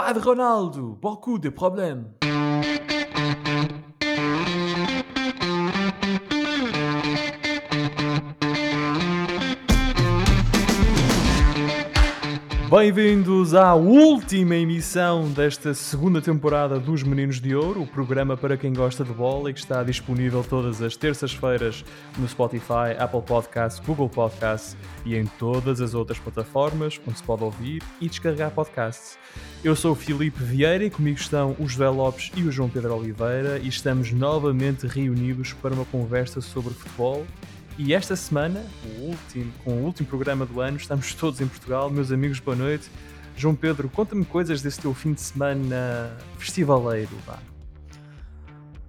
Padre Ronaldo, beaucoup de problèmes. Bem-vindos à última emissão desta segunda temporada dos Meninos de Ouro, o programa para quem gosta de bola e que está disponível todas as terças-feiras no Spotify, Apple Podcasts, Google Podcasts e em todas as outras plataformas onde se pode ouvir e descarregar podcasts. Eu sou o Filipe Vieira e comigo estão o José Lopes e o João Pedro Oliveira e estamos novamente reunidos para uma conversa sobre futebol e esta semana, o último, com o último programa do ano, estamos todos em Portugal. Meus amigos, boa noite. João Pedro, conta-me coisas desse teu fim de semana festivaleiro. Vá.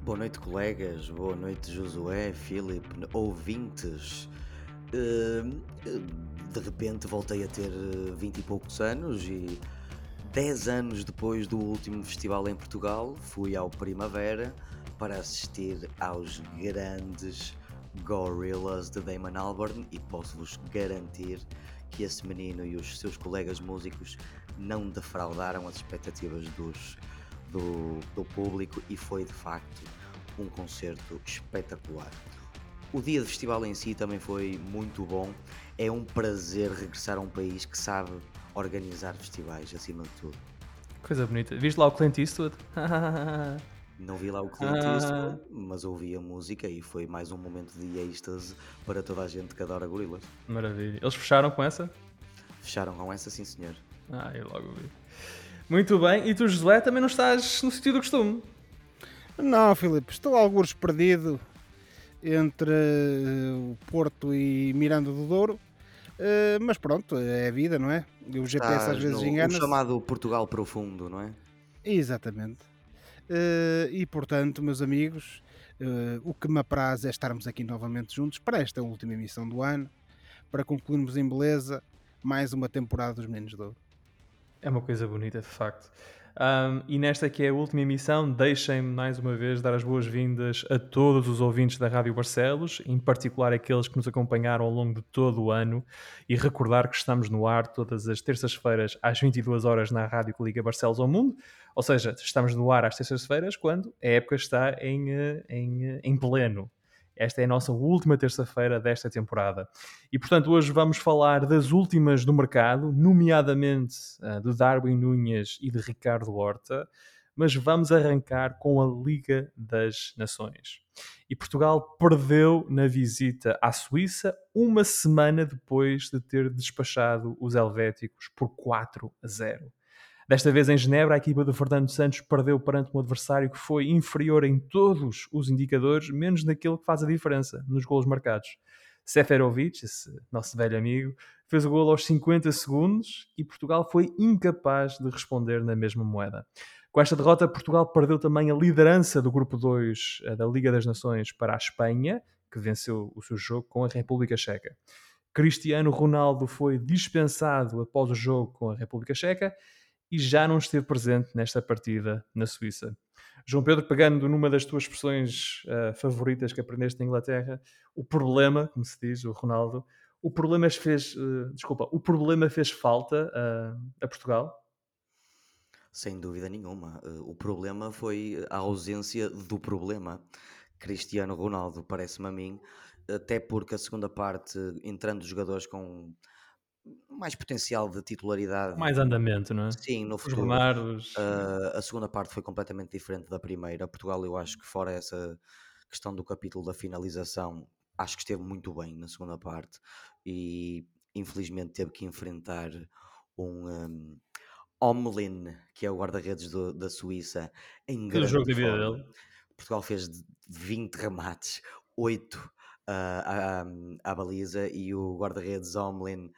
Boa noite, colegas. Boa noite, Josué, Filipe, ouvintes. Uh, de repente voltei a ter 20 e poucos anos e 10 anos depois do último festival em Portugal, fui ao Primavera para assistir aos grandes Gorillaz de Damon Albarn e posso-vos garantir que esse menino e os seus colegas músicos não defraudaram as expectativas dos, do, do público e foi de facto um concerto espetacular. O dia do festival em si também foi muito bom. É um prazer regressar a um país que sabe organizar festivais acima de tudo. Coisa bonita. Viste lá o Clint Eastwood? Não vi lá o Clint Eastwood, ah. mas ouvi a música e foi mais um momento de êxtase para toda a gente que adora gorilas. Maravilha. Eles fecharam com essa? Fecharam com essa, sim senhor. Ah, eu logo vi. Muito bem. E tu, Josué, também não estás no sítio do costume? Não, Filipe. Estou alguns perdido entre eh, o Porto e Miranda do Douro. Uh, mas pronto, é a vida, não é? O GPS Estás às vezes engana. O chamado Portugal profundo, não é? Exatamente. Uh, e portanto, meus amigos, uh, o que me apraz é estarmos aqui novamente juntos para esta última emissão do ano, para concluirmos em beleza mais uma temporada dos Meninos de Ouro. É uma coisa bonita, de facto. Um, e nesta que é a última emissão, deixem-me mais uma vez dar as boas-vindas a todos os ouvintes da Rádio Barcelos, em particular aqueles que nos acompanharam ao longo de todo o ano, e recordar que estamos no ar todas as terças-feiras às 22 horas na Rádio que liga Barcelos ao Mundo, ou seja, estamos no ar às terças-feiras quando a época está em, eh, em, eh, em pleno. Esta é a nossa última terça-feira desta temporada. E, portanto, hoje vamos falar das últimas do mercado, nomeadamente uh, de Darwin Núñez e de Ricardo Horta, mas vamos arrancar com a Liga das Nações. E Portugal perdeu na visita à Suíça uma semana depois de ter despachado os helvéticos por 4 a 0. Desta vez em Genebra, a equipa do Fernando Santos perdeu perante um adversário que foi inferior em todos os indicadores, menos naquele que faz a diferença, nos golos marcados. Seferovic, esse nosso velho amigo, fez o gol aos 50 segundos e Portugal foi incapaz de responder na mesma moeda. Com esta derrota, Portugal perdeu também a liderança do grupo 2 eh, da Liga das Nações para a Espanha, que venceu o seu jogo com a República Checa. Cristiano Ronaldo foi dispensado após o jogo com a República Checa e já não esteve presente nesta partida na Suíça. João Pedro, pegando numa das tuas expressões uh, favoritas que aprendeste na Inglaterra, o problema, como se diz, o Ronaldo, o problema fez, uh, desculpa, o problema fez falta uh, a Portugal? Sem dúvida nenhuma. o problema foi a ausência do problema. Cristiano Ronaldo, parece-me a mim, até porque a segunda parte, entrando jogadores com mais potencial de titularidade. Mais andamento, não é? Sim, no futuro. Os uh, a segunda parte foi completamente diferente da primeira. Portugal, eu acho que fora essa questão do capítulo da finalização, acho que esteve muito bem na segunda parte e infelizmente teve que enfrentar um, um Omlin, que é o guarda-redes da Suíça, em grande o jogo de vida dele. Portugal fez 20 remates, 8 uh, à, à, baliza e o guarda-redes Omlin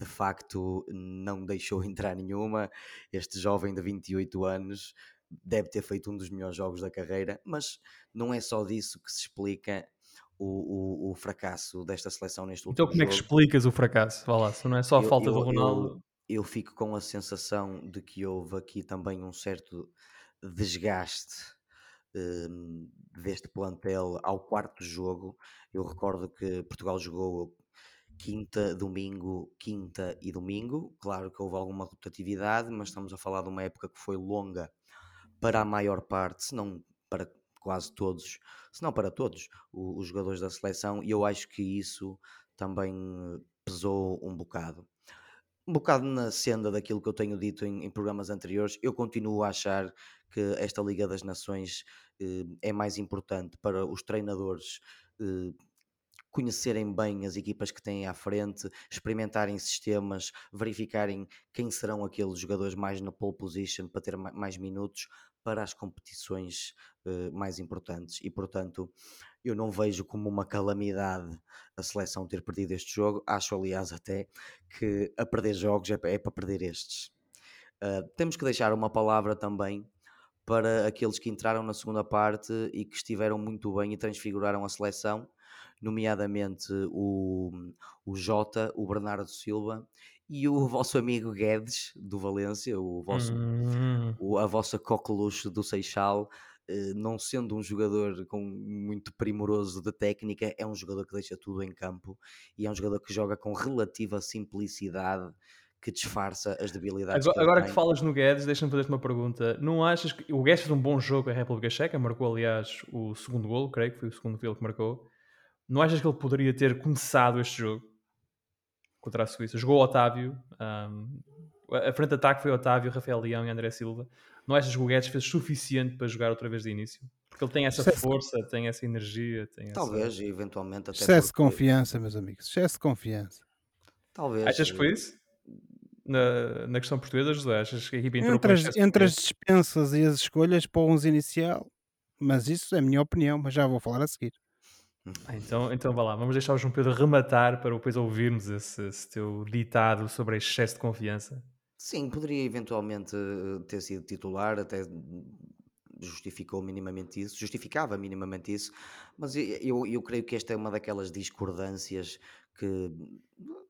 de facto não deixou entrar nenhuma. Este jovem de 28 anos deve ter feito um dos melhores jogos da carreira, mas não é só disso que se explica o, o, o fracasso desta seleção neste último Então como jogo. é que explicas o fracasso? Vá lá, se não é só a eu, falta eu, do Ronaldo... Eu, eu fico com a sensação de que houve aqui também um certo desgaste um, deste plantel ao quarto jogo. Eu recordo que Portugal jogou quinta, domingo, quinta e domingo. Claro que houve alguma rotatividade, mas estamos a falar de uma época que foi longa para a maior parte, se não para quase todos, se não para todos os jogadores da seleção, e eu acho que isso também pesou um bocado. Um bocado na senda daquilo que eu tenho dito em, em programas anteriores, eu continuo a achar que esta Liga das Nações eh, é mais importante para os treinadores eh, conhecerem bem as equipas que têm à frente, experimentarem sistemas, verificarem quem serão aqueles jogadores mais na pole position para ter mais minutos para as competições uh, mais importantes. E portanto, eu não vejo como uma calamidade a seleção ter perdido este jogo. Acho, aliás, até que a perder jogos é, é para perder estes. Uh, temos que deixar uma palavra também para aqueles que entraram na segunda parte e que estiveram muito bem e transfiguraram a seleção nomeadamente o, o Jota, o Bernardo Silva e o vosso amigo Guedes do Valência, o vosso, hum. o, a vossa coqueluche do Seixal, eh, não sendo um jogador com muito primoroso de técnica, é um jogador que deixa tudo em campo e é um jogador que joga com relativa simplicidade que disfarça as debilidades. Agora, que, agora que falas no Guedes, deixa-me fazer-te uma pergunta. Não achas que o Guedes fez um bom jogo a República Checa? Marcou, aliás, o segundo gol, creio que foi o segundo gol que marcou. Não achas que ele poderia ter começado este jogo contra a Suíça? Jogou o Otávio, um, a frente de ataque foi Otávio, Rafael Leão e André Silva. Não achas que o Guedes fez suficiente para jogar outra vez de início? Porque ele tem essa força, tem essa energia. Tem Talvez, essa... eventualmente até. Excesso de confiança, meus amigos. Excesso de confiança. Talvez. Achas que foi isso? Na, na questão portuguesa, José? Achas que a equipe entrou entre, as, entre as dispensas e as escolhas para o 11 inicial, mas isso é a minha opinião, mas já vou falar a seguir. Ah, então, então vá lá, vamos deixar o João Pedro rematar para depois ouvirmos esse, esse teu ditado sobre excesso de confiança. Sim, poderia eventualmente eh, ter sido titular, até justificou minimamente isso, justificava minimamente isso, mas eu, eu creio que esta é uma daquelas discordâncias que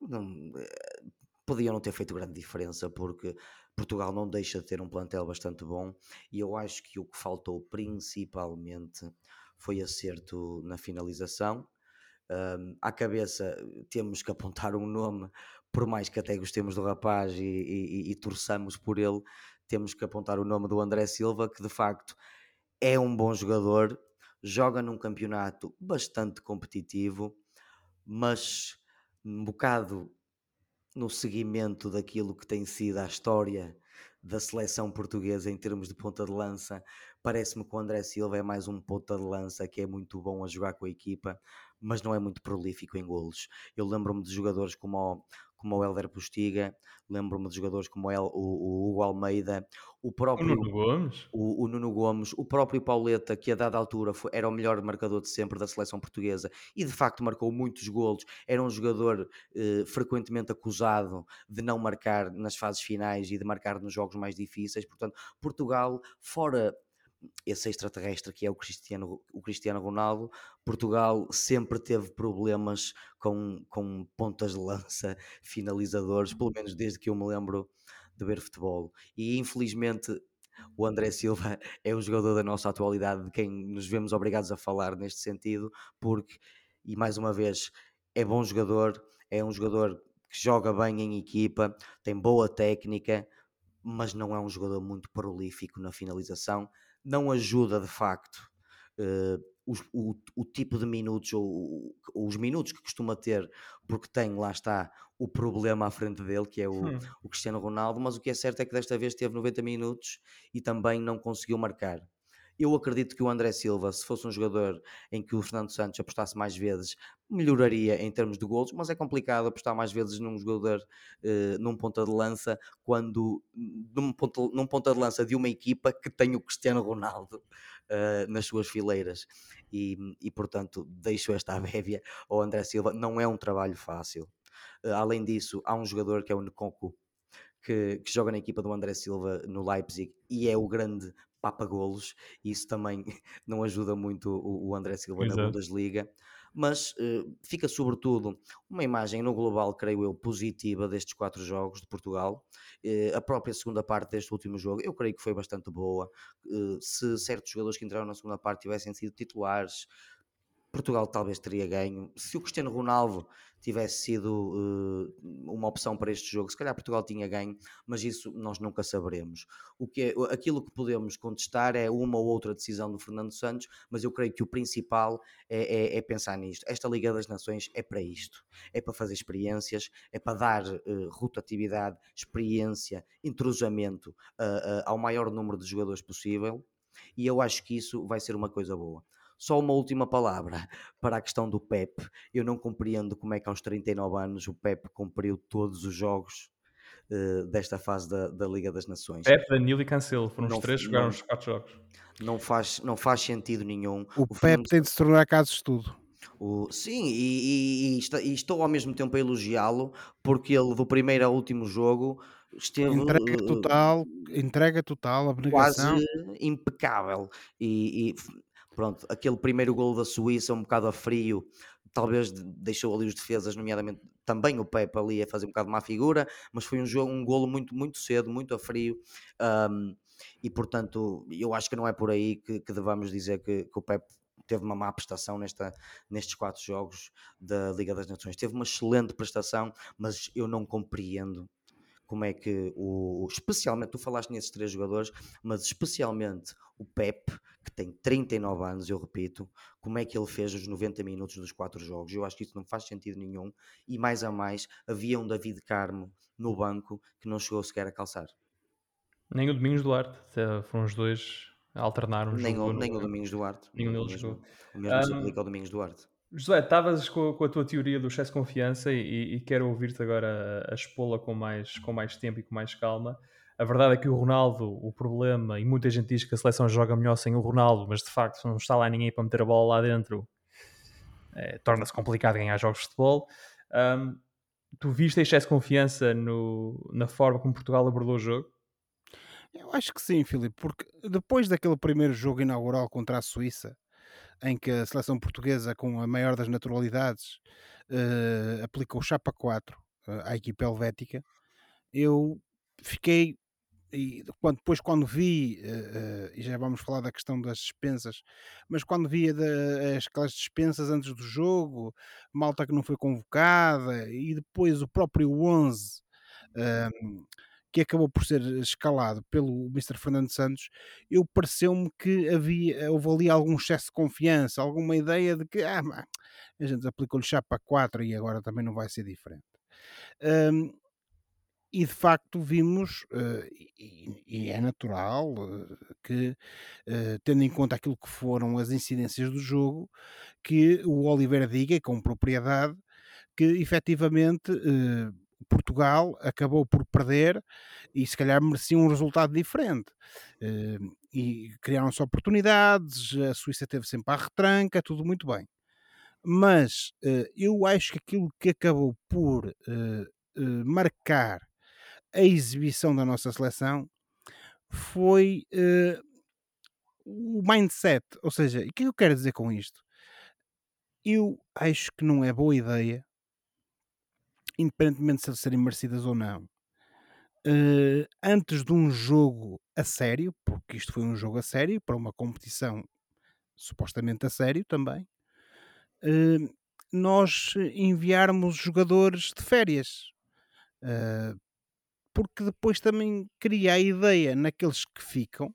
não, eh, podiam não ter feito grande diferença, porque Portugal não deixa de ter um plantel bastante bom e eu acho que o que faltou principalmente foi acerto na finalização. Um, à cabeça temos que apontar um nome, por mais que até gostemos do rapaz e, e, e torçamos por ele, temos que apontar o nome do André Silva, que de facto é um bom jogador, joga num campeonato bastante competitivo, mas um bocado no seguimento daquilo que tem sido a história da seleção portuguesa em termos de ponta de lança. Parece-me que o André Silva é mais um ponta de lança que é muito bom a jogar com a equipa, mas não é muito prolífico em golos. Eu lembro-me de jogadores como o, como o Helder Postiga, lembro-me de jogadores como o, o, Hugo Almeida, o próprio o Nuno Gomes, o, o, Nuno Gomes, o próprio Pauleta, que a dada altura foi, era o melhor marcador de sempre da seleção portuguesa e de facto marcou muitos golos, era um jogador eh, frequentemente acusado de não marcar nas fases finais e de marcar nos jogos mais difíceis, portanto, Portugal, fora esse extraterrestre que é o Cristiano, o Cristiano Ronaldo, Portugal sempre teve problemas com, com pontas de lança, finalizadores, pelo menos desde que eu me lembro de ver futebol. E infelizmente o André Silva é o jogador da nossa atualidade, de quem nos vemos obrigados a falar neste sentido, porque, e mais uma vez, é bom jogador, é um jogador que joga bem em equipa, tem boa técnica, mas não é um jogador muito prolífico na finalização não ajuda de facto uh, os, o, o, tipo de minutos ou os minutos que costuma ter, porque tem, lá está, o problema à frente dele, que é o, hum. o Cristiano Ronaldo, mas o que é certo é que desta vez teve 90 minutos e também não conseguiu marcar. Eu acredito que o André Silva, se fosse um jogador em que o Fernando Santos apostasse mais vezes, melhoraria em termos de gols, mas é complicado apostar mais vezes num jogador, uh, num ponta de lança, quando num ponta, num ponta de lança de uma equipa que tem o Cristiano Ronaldo uh, nas suas fileiras. E, e portanto, deixo esta abévia ao André Silva. Não é um trabalho fácil. Uh, além disso, há um jogador que é o Nkunku, que, que, joga na equipa do André Silva no Leipzig e é o grande papa-golos, isso também não ajuda muito o, o André Silva Exato. na Bundesliga. Mas uh, fica sobretudo uma imagem no global, creio eu, positiva destes quatro jogos de Portugal. Uh, a própria segunda parte deste último jogo, eu creio que foi bastante boa. Uh, se certos jogadores que entraram na segunda parte tivessem sido titulares, Portugal talvez teria ganho. Se o Cristiano Ronaldo tivesse sido uh, uma opção para este jogo, se calhar Portugal tinha ganho, mas isso nós nunca saberemos. O que é, aquilo que podemos contestar é uma ou outra decisão do Fernando Santos, mas eu creio que o principal é, é, é pensar nisto. Esta Liga das Nações é para isto, é para fazer experiências, é para dar uh, rotatividade, experiência, entrosamento uh, ao maior número de jogadores possível. E eu acho que isso vai ser uma coisa boa. Só uma última palavra para a questão do Pep. Eu não compreendo como é que aos 39 anos o Pep cumpriu todos os jogos uh, desta fase da, da, Liga das Nações. Pep, Danilo e Cancelo foram não, os três que jogaram os quatro jogos. Não faz, não faz sentido nenhum. O, o Pep tem de se tornar caso de estudo. O, sim, e, e, e, e, estou ao mesmo tempo a elogiá-lo porque ele do primeiro ao último jogo esteve entrega total, entrega total, abnegação. quase impecável e, Pronto, aquele primeiro gol da Suíça, um bocado a frio, talvez deixou ali os defesas, nomeadamente também o Pepe ali a fazer um bocado má figura, mas foi um jogo, um golo muito, muito cedo, muito a frio. Um, e portanto, eu acho que não é por aí que, que devamos dizer que, que o Pepe teve uma má prestação nesta, nestes quatro jogos da Liga das Nações. Teve uma excelente prestação, mas eu não compreendo como é que o. Especialmente, tu falaste nesses três jogadores, mas especialmente o Pep, que tem 39 anos, eu repito, como é que ele fez os 90 minutos dos quatro jogos? Eu acho que isso não faz sentido nenhum. E mais a mais, havia um David Carmo no banco que não chegou sequer a calçar. Nem o Domingos Duarte, foram os dois a alternar um nem o, nem o Domingos Duarte. Nenhum deles jogou. O mesmo um, se aplica ao Domingos Duarte. José, estavas com, com, a tua teoria do excesso de confiança e, e quero ouvir-te agora a, a expô-la com mais, com mais tempo e com mais calma. A verdade é que o Ronaldo, o problema, e muita gente diz que a seleção joga melhor sem o Ronaldo, mas de facto, se não está lá ninguém para meter a bola lá dentro, é, torna-se complicado ganhar jogos de futebol. Um, tu viste excesso de confiança no, na forma como Portugal abordou o jogo? Eu acho que sim, Filipe, porque depois daquele primeiro jogo inaugural contra a Suíça, em que a seleção portuguesa, com a maior das naturalidades, uh, aplicou chapa 4 uh, à equipe helvética, eu fiquei e quando, depois quando vi, uh, e já vamos falar da questão das dispensas, mas quando vi as, aquelas dispensas antes do jogo, malta que não foi convocada, e depois o próprio 11, uh, que acabou por ser escalado pelo Mr. Fernando Santos, eu pareceu-me que havia, houve ali algum excesso de confiança, alguma ideia de que ah, a gente aplicou-lhe chapa 4 e agora também não vai ser diferente. Um, e de facto vimos, uh, e, e, é natural uh, que, uh, tendo em conta aquilo que foram as incidências do jogo, que o Oliveira diga com propriedade que efetivamente Portugal acabou por perder e se calhar merecia um resultado diferente. Uh, e criaram-se oportunidades, a Suíça teve sempre a retranca, tudo muito bem. Mas uh, eu acho que aquilo que acabou por uh, marcar a exibição da nossa seleção foi o mindset. Ou seja, o é que eu quero dizer com isto? Eu acho que não é boa ideia independentemente de serem merecidas ou não, uh, antes de um jogo a sério, porque isto foi um jogo a sério, para uma competição supostamente a sério também, uh, nós enviarmos jogadores de férias. Uh, porque depois também cria a ideia naqueles que ficam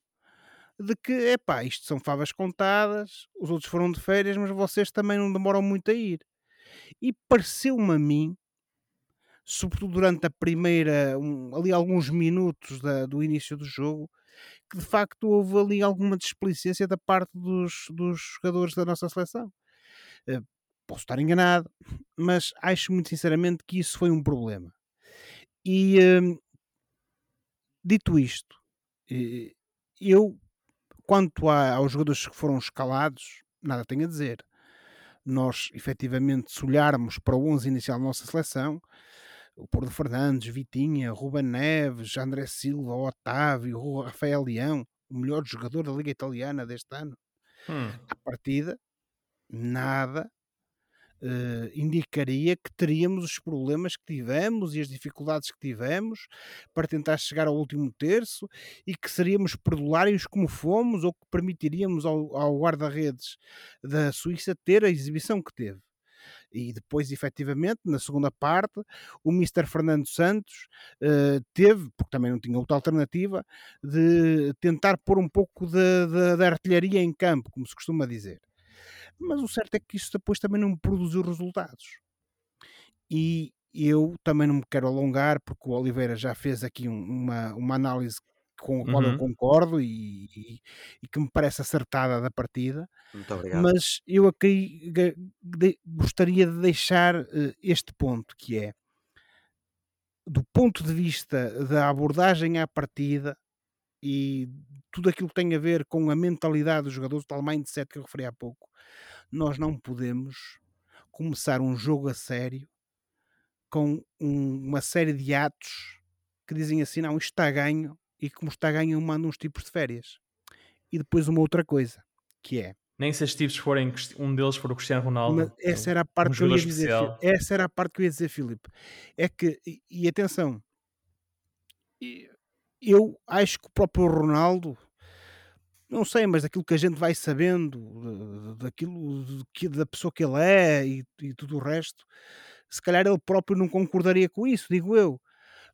de que, epá, isto são favas contadas, os outros foram de férias, mas vocês também não demoram muito a ir. E pareceu-me a mim sobretudo durante a primeira, um, ali alguns minutos da, do início do jogo, que de facto houve ali alguma displicência da parte dos, dos jogadores da nossa seleção. Uh, posso estar enganado, mas acho muito sinceramente que isso foi um problema. E uh, dito isto, eu, quanto a, aos jogadores que foram escalados, nada tenho a dizer. Nós, efetivamente, se olharmos para o 11 inicial da nossa seleção, o Porto Fernandes, Vitinha, Ruben Neves, André Silva, Otávio, Rafael Leão, o melhor jogador da Liga Italiana deste ano. Hum. À partida, nada uh, indicaria que teríamos os problemas que tivemos e as dificuldades que tivemos para tentar chegar ao último terço e que seríamos perdulários como fomos ou que permitiríamos ao, ao guarda-redes da Suíça ter a exibição que teve. E depois, efetivamente, na segunda parte, o Mr. Fernando Santos uh, teve, porque também não tinha outra alternativa, de tentar pôr um pouco da artilharia em campo, como se costuma dizer mas o certo é que isso depois também não produziu resultados. E eu também não me quero alongar, porque o Oliveira já fez aqui um, uma, uma análise com a qual uhum. eu concordo e, e, e, que me parece acertada da partida. Muito obrigado. Mas eu aqui de, gostaria de deixar uh, este ponto, que é do ponto de vista da abordagem à partida e tudo aquilo que tem a ver com a mentalidade dos jogadores, o tal mindset que eu referi há pouco, nós não podemos começar um jogo a sério com um, uma série de atos que dizem assim, não, isto está ganho e como está ganho eu mando uns tipos de férias. E depois uma outra coisa, que é nem se estes tipos forem um deles for o Cristiano Ronaldo. Mas essa era a parte um que eu ia dizer. Especial. Essa era a parte que eu ia dizer, Filipe. É que, e, atenção, eu acho que o próprio Ronaldo não sei, mas daquilo que a gente vai sabendo, daquilo da pessoa que ele é e, e tudo o resto, se calhar ele próprio não concordaria com isso, digo eu.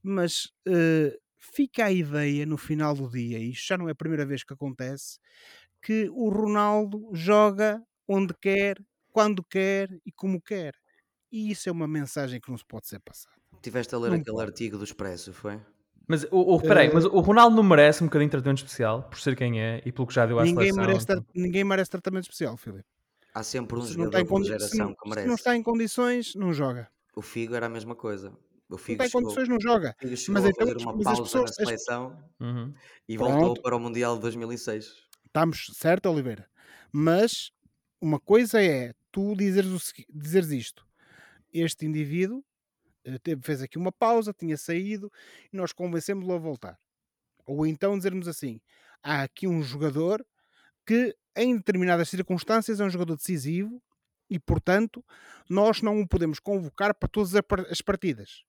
Mas uh, fica a ideia no final do dia, e isto já não é a primeira vez que acontece, que o Ronaldo joga onde quer, quando quer e como quer. E isso é uma mensagem que não se pode ser passada. Tiveste a ler não aquele pode. artigo do Expresso, foi? Mas, o, o, peraí, uh, mas o Ronaldo não merece um bocadinho de tratamento especial, por ser quem é e pelo que já deu à ninguém seleção. Merece, então. ninguém merece tratamento especial, Filipe. Há sempre um se jogador por geração se, que merece. Se não está em condições, não joga. O Figo era a mesma coisa. O Figo em condições, não joga. O mas a então, fazer uma pausa pessoas, na seleção as... uhum. e Pronto. voltou para o Mundial de 2006. Estamos certo, Oliveira. Mas uma coisa é tu dizeres, dizeres isto. Este indivíduo eh, teve, fez aqui uma pausa, tinha saído e nós convencemos-lo a voltar. Ou então dizermos assim: há aqui um jogador que, em determinadas circunstâncias, é um jogador decisivo e, portanto, nós não o podemos convocar para todas as partidas.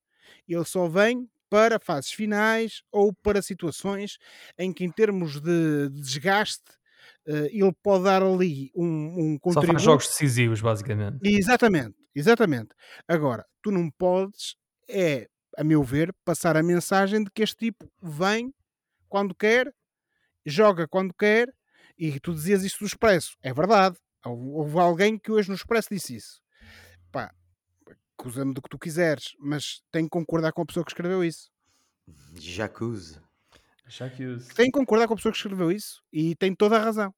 Ele só vem para fases finais ou para situações em que, em termos de desgaste, eh, ele pode dar ali um, um contributo. Só faz jogos decisivos, basicamente. Exatamente, exatamente. Agora, tu não podes, é, a meu ver, passar a mensagem de que este tipo vem quando quer, joga quando quer, e tu dizias isso do Expresso. É verdade. Houve alguém que hoje no Expresso disse isso. Pá, acusa-me do que tu quiseres, mas tenho que concordar com a pessoa que escreveu isso. Jacuzzi. Jacuzzi. Tenho que concordar com a pessoa que escreveu isso e tem toda a razão.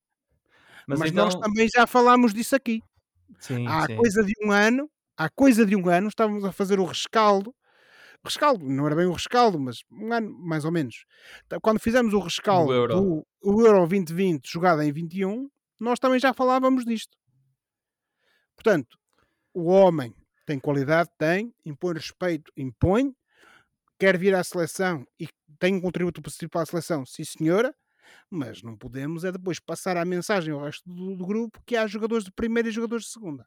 Mas, mas então... nós também já falámos disso aqui. Sim, há sim. coisa de um ano, há coisa de um ano, estávamos a fazer o rescaldo. Rescaldo, não era bem o rescaldo, mas um ano mais ou menos. Então, quando fizemos o rescaldo Euro. do o Euro 2020 jogado em 21, nós também já falávamos disto. Portanto, o homem tem qualidade, tem, impõe respeito, impõe, quer vir à seleção e tem um contributo positivo para a seleção, sim senhora, mas não podemos é depois passar a mensagem ao resto do, do grupo que há jogadores de primeira e jogadores de segunda.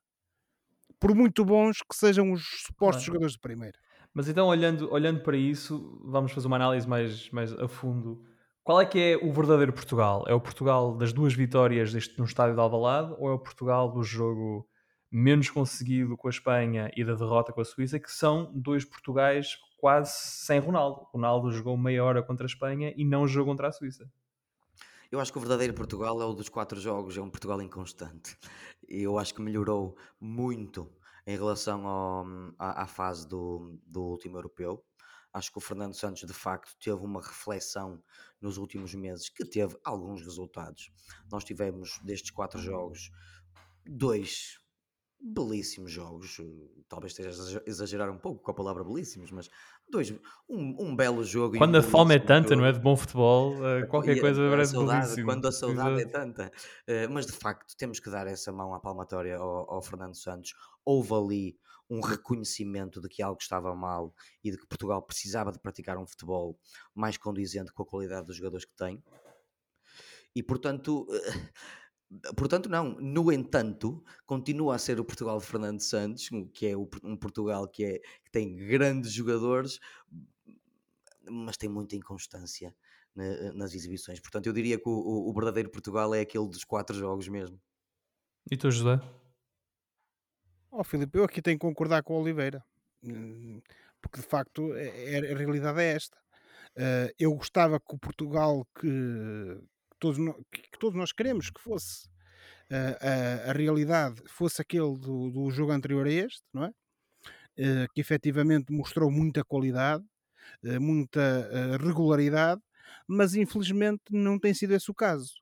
Por muito bons que sejam os supostos jogadores de primeira. Mas então, olhando, olhando para isso, vamos fazer uma análise mais, mais a fundo. Qual é que é o verdadeiro Portugal? É o Portugal das duas vitórias deste, no estádio de Alvalade ou é o Portugal do jogo menos conseguido com a Espanha e da derrota com a Suíça, que são dois Portugais quase sem Ronaldo. Ronaldo jogou meia hora contra a Espanha e não jogou contra a Suíça. Eu acho que o verdadeiro Portugal é o dos quatro jogos, é um Portugal inconstante. E eu acho que melhorou muito em relação ao, à, à, fase do, do último europeu. Acho que o Fernando Santos, de facto, teve uma reflexão nos últimos meses que teve alguns resultados. Nós tivemos, destes quatro jogos, dois belíssimos jogos, eh, talvez esteja a exagerar um pouco com a palavra belíssimos, mas dois, um, um belo jogo. Quando a fome é tanta, jogo. não é? De bom futebol, uh, qualquer e, coisa parece saudade, belíssimo. Quando a saudade Exato. é tanta. Uh, mas de facto, temos que dar essa mão à palmatória ao, ao, Fernando Santos. Houve ali um reconhecimento de que algo estava mal e de que Portugal precisava de praticar um futebol mais condizente com a qualidade dos jogadores que tem. E portanto. Portanto, não. No entanto, continua a ser o Portugal de Fernando Santos, que é um Portugal que, é, que tem grandes jogadores, mas tem muita inconstância nas exibições. Portanto, eu diria que o, o, verdadeiro Portugal é aquele dos quatro jogos mesmo. E tu, José? Oh, Filipe, eu aqui tenho que concordar com o Oliveira, hum, porque de facto é, é, a realidade é esta. Uh, eu gostava que o Portugal que, todos, que todos nós queremos que fosse a, a, realidade fosse aquele do, do, jogo anterior a este, não é? Uh, que efetivamente mostrou muita qualidade, uh, muita regularidade, mas infelizmente não tem sido esse o caso.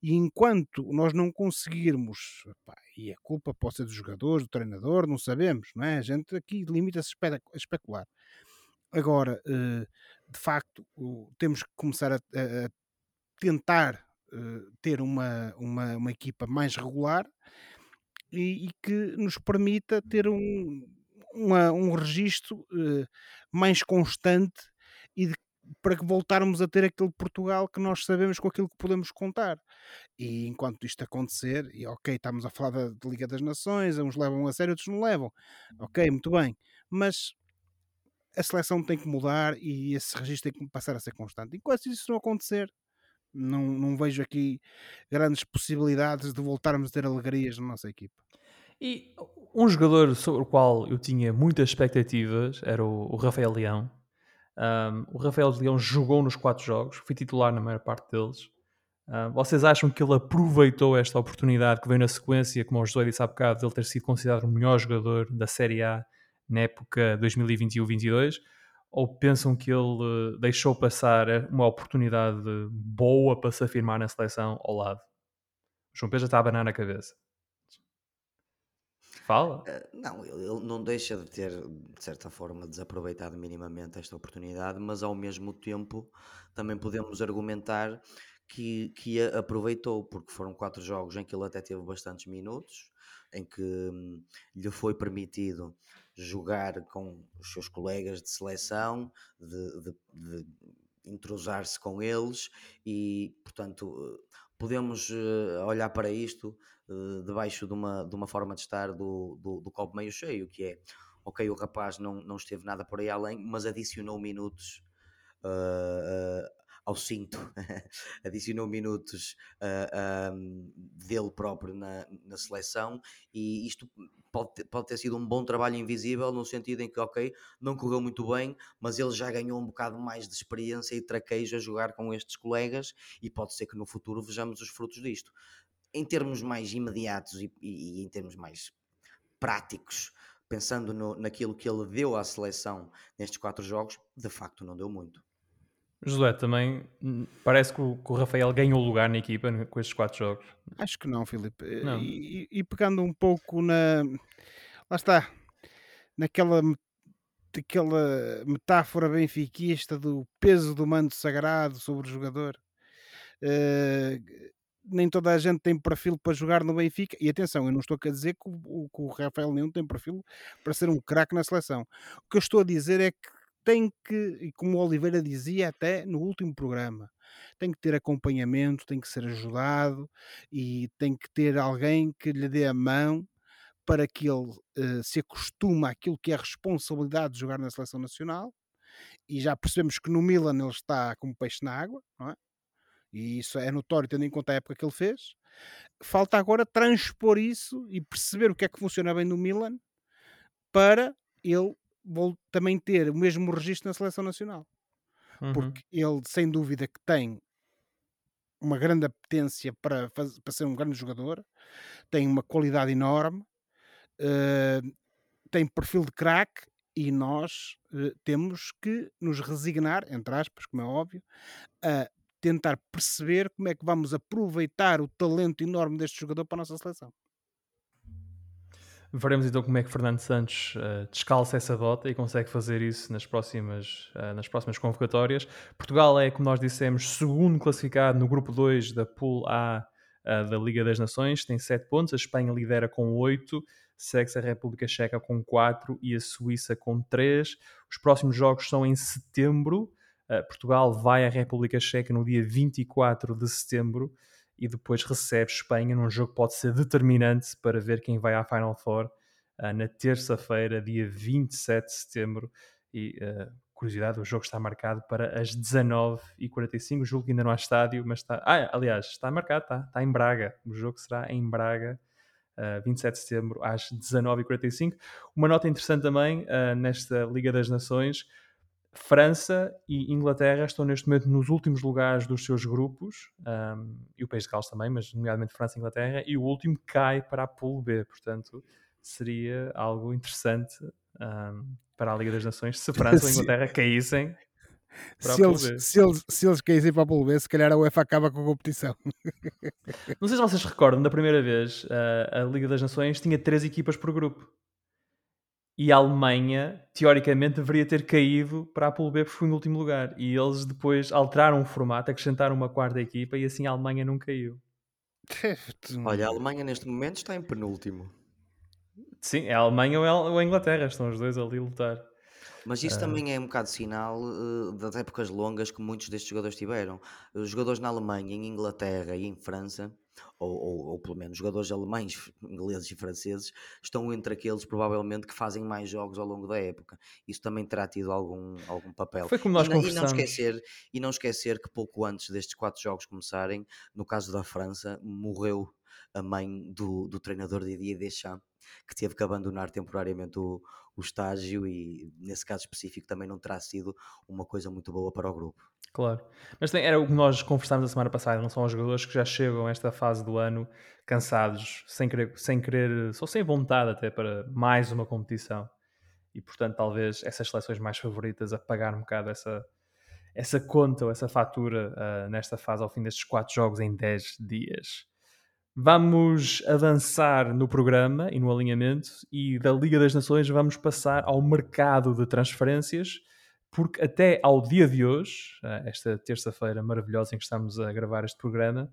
E enquanto nós não conseguirmos, pá, e a culpa pode ser dos jogadores, do treinador, não sabemos, não é? A gente aqui limita-se a especular. Agora, de facto, temos que começar a, a tentar ter uma, uma, uma, equipa mais regular e, e, que nos permita ter um, uma, um registro uh, mais constante e de, para que voltarmos a ter aquele Portugal que nós sabemos com aquilo que podemos contar. E enquanto isto acontecer, e ok, estamos a falar da, da Liga das Nações, uns levam a sério, outros não levam. Ok, muito bem. Mas a seleção tem que mudar e esse registro tem que passar a ser constante. Enquanto isso não acontecer, não, não vejo aqui grandes possibilidades de voltarmos a ter alegrias na nossa equipa. E um jogador sobre o qual eu tinha muitas expectativas era o, o Rafael Leão. Um, o Rafael Leão jogou nos quatro jogos, foi titular na maior parte deles. Vocês acham que ele aproveitou esta oportunidade que veio na sequência, como o José disse há bocado, de ele ter sido considerado o melhor jogador da Série A na época 2021-22? Ou pensam que ele deixou passar uma oportunidade boa para se afirmar na seleção ao lado? O João Pedro já está a abanar na cabeça. Fala. Uh, não, ele não deixa de ter, de certa forma, desaproveitado minimamente esta oportunidade, mas ao mesmo tempo também podemos argumentar que, que aproveitou, porque foram quatro jogos em que ele até teve bastantes minutos, em que hum, lhe foi permitido jogar com os seus colegas de seleção, de, de, de entrosar-se com eles e, portanto, podemos uh, olhar para isto uh, debaixo de uma, de uma forma de estar do, do, do, copo meio cheio, que é, ok, o rapaz não, não esteve nada por aí além, mas adicionou minutos ao cinto, adicionou minutos uh, dele próprio na, na seleção e isto pode ter, pode ter sido um bom trabalho invisível no sentido em que, ok, não correu muito bem, mas ele já ganhou um bocado mais de experiência e traquejo a jogar com estes colegas e pode ser que no futuro vejamos os frutos disto. Em termos mais imediatos e, e, e em termos mais práticos, pensando no, naquilo que ele deu à seleção nestes quatro jogos, de facto não deu muito. José, também hum, parece que o, que o, Rafael ganhou lugar na equipa com estes quatro jogos. Acho que não, Filipe. Não. E, e, pegando um pouco na. Lá está. Naquela daquela metáfora benfiquista do peso do manto sagrado sobre o jogador. Uh, nem toda a gente tem perfil para jogar no Benfica. E atenção, eu não estou a dizer que o, que o Rafael nenhum tem perfil para ser um craque na seleção. O que eu estou a dizer é que tem que, como o Oliveira dizia até no último programa, tem que ter acompanhamento, tem que ser ajudado e tem que ter alguém que lhe dê a mão para que ele uh, se acostume àquilo que é a responsabilidade de jogar na seleção nacional. E já percebemos que no Milan ele está como peixe na água, não é? E isso é notório tendo em conta a época que ele fez. Falta agora transpor isso e perceber o que é que funciona bem no Milan para ele também ter o mesmo registro na seleção nacional. Uhum. Porque ele, sem dúvida, que tem uma grande apetência para, fazer, para ser um grande jogador, tem uma qualidade enorme, uh, tem perfil de craque e nós uh, temos que nos resignar, entre aspas, como é óbvio, a tentar perceber como é que vamos aproveitar o talento enorme deste jogador para a nossa seleção. Veremos então como é que Fernando Santos uh, descalça essa bota e consegue fazer isso nas próximas, uh, nas próximas convocatórias. Portugal é, como nós dissemos, segundo classificado no grupo 2 da Pool A uh, da Liga das Nações, tem 7 pontos. A Espanha lidera com 8, segue-se a República Checa com 4 e a Suíça com 3. Os próximos jogos são em setembro. Portugal vai à República Checa no dia 24 de setembro e depois recebe Espanha num jogo que pode ser determinante para ver quem vai à Final Four uh, na terça-feira, dia 27 de setembro. E uh, curiosidade, o jogo está marcado para as 19h45. O jogo ainda não há estádio, mas está. Ah, aliás, está marcado, está, está em Braga. O jogo será em Braga. Uh, 27 de setembro às 19h45. Uma nota interessante também nesta Liga das Nações: França e Inglaterra estão neste momento nos últimos lugares dos seus grupos, um, e o País de Gales também, mas nomeadamente França e Inglaterra, e o último cai para a Pool B, portanto seria algo interessante um, para a Liga das Nações se França ou Inglaterra caíssem se eles, se, eles, se eles caíssem para a Pool B, se calhar a UEFA acaba com a competição. Não sei se vocês recordam, da primeira vez, a Liga das Nações tinha três equipas por grupo e a Alemanha, teoricamente, deveria ter caído para a Pool B porque foi no último lugar. E eles depois alteraram o formato, acrescentaram uma quarta equipa e assim a Alemanha não caiu. Olha, a Alemanha neste momento está em penúltimo. Sim, é a Alemanha ou a Inglaterra, estão os dois ali a lutar. Mas isso uh... também é um bocado sinal uh, das épocas longas que muitos destes jogadores tiveram. Os jogadores na Alemanha, em Inglaterra e em França ou, ou, ou, pelo menos jogadores alemães, ingleses e franceses, estão entre aqueles provavelmente que fazem mais jogos ao longo da época. Isso também terá tido algum, algum papel. Foi como nós e, conversamos. E não, esquecer, e não esquecer que pouco antes destes quatro jogos começarem, no caso da França, morreu a mãe do, do treinador Didier Deschamps, que teve que abandonar temporariamente o, o estágio e nesse caso específico também não terá sido uma coisa muito boa para o grupo. Claro. Mas tem, era o que nós conversámos a semana passada, não são os jogadores que já chegam a esta fase do ano cansados, sem querer, sem querer, só sem vontade até para mais uma competição. E portanto, talvez essas seleções mais favoritas a pagar um bocado essa, essa conta ou essa fatura uh, nesta fase ao fim destes quatro jogos em 10 dias. Vamos avançar no programa e no alinhamento e da Liga das Nações vamos passar ao mercado de transferências, porque até ao dia de hoje, esta terça-feira maravilhosa em que estamos a gravar este programa,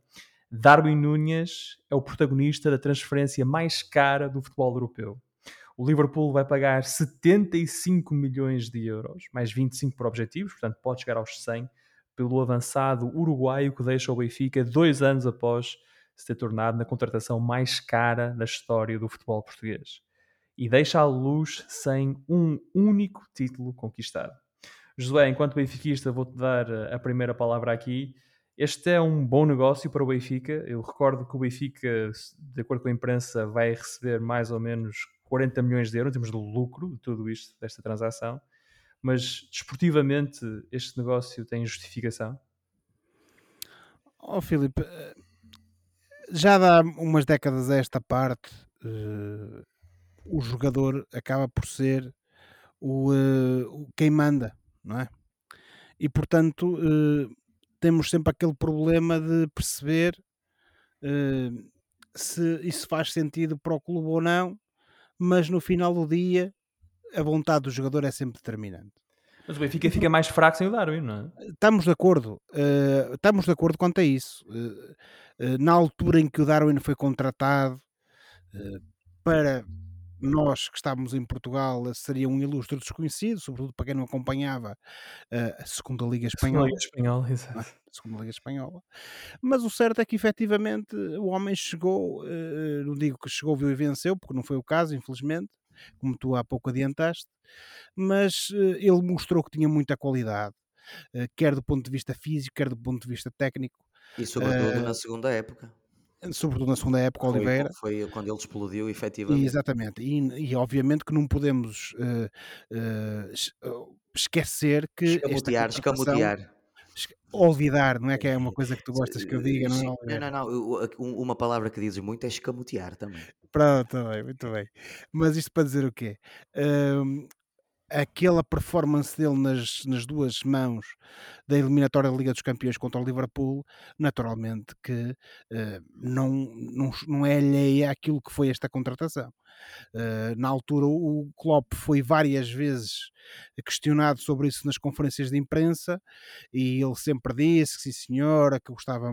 Darwin Núñez é o protagonista da transferência mais cara do futebol europeu. O Liverpool vai pagar 75 milhões de euros, mais 25 por objetivos, portanto pode chegar aos 100, pelo avançado uruguaio que deixa o Benfica dois anos após se ter tornado na contratação mais cara da história do futebol português. E deixa a luz sem um único título conquistado. Josué, enquanto benfiquista, vou-te dar a primeira palavra aqui. Este é um bom negócio para o Benfica. Eu recordo que o Benfica, de acordo com a imprensa, vai receber mais ou menos 40 milhões de euros em termos de lucro de tudo isto, desta transação. Mas, desportivamente, este negócio tem justificação? Oh, Filipe, já dá umas décadas a esta parte, uh, o jogador acaba por ser o, uh, quem manda, não é? E portanto uh, temos sempre aquele problema de perceber se isso faz sentido para o clube ou não, mas no final do dia a vontade do jogador é sempre determinante. Mas o Benfica fica mais fraco sem o Darwin, não é? Estamos de acordo. Uh, estamos de acordo quanto a isso. Uh, na altura em que o Darwin foi contratado, para nós que estávamos em Portugal, seria um ilustre desconhecido, sobretudo para quem não acompanhava a segunda Liga Espanhola. Segunda Liga Espanhola, é? exato. Segunda Liga Espanhola. Mas o certo é que efetivamente o homem chegou, não digo que chegou, viu e venceu, porque não foi o caso, infelizmente, como tu há pouco adiantaste, mas ele mostrou que tinha muita qualidade, quer do ponto de vista físico, quer do ponto de vista técnico. E sobretudo uh, na segunda época. Sobretudo na segunda época, foi, Oliveira. Foi quando ele explodiu, efetivamente. exatamente. E, e, obviamente que não podemos esquecer que. Escamotear, escamotear olvidar, não é que é uma coisa que tu gostas que eu diga, não é? Não, não, não. Uma palavra que dizes muito é escamotear também. Pronto, também, muito bem. Mas isto para dizer o quê? Um, aquela performance dele nas, nas duas mãos da eliminatória da Liga dos Campeões contra o Liverpool, naturalmente que uh, não, não, não é alheia àquilo que foi esta contratação. Uh, na altura, o Klopp foi várias vezes questionado sobre isso nas conferências de imprensa e ele sempre disse que sim, senhora, que gostava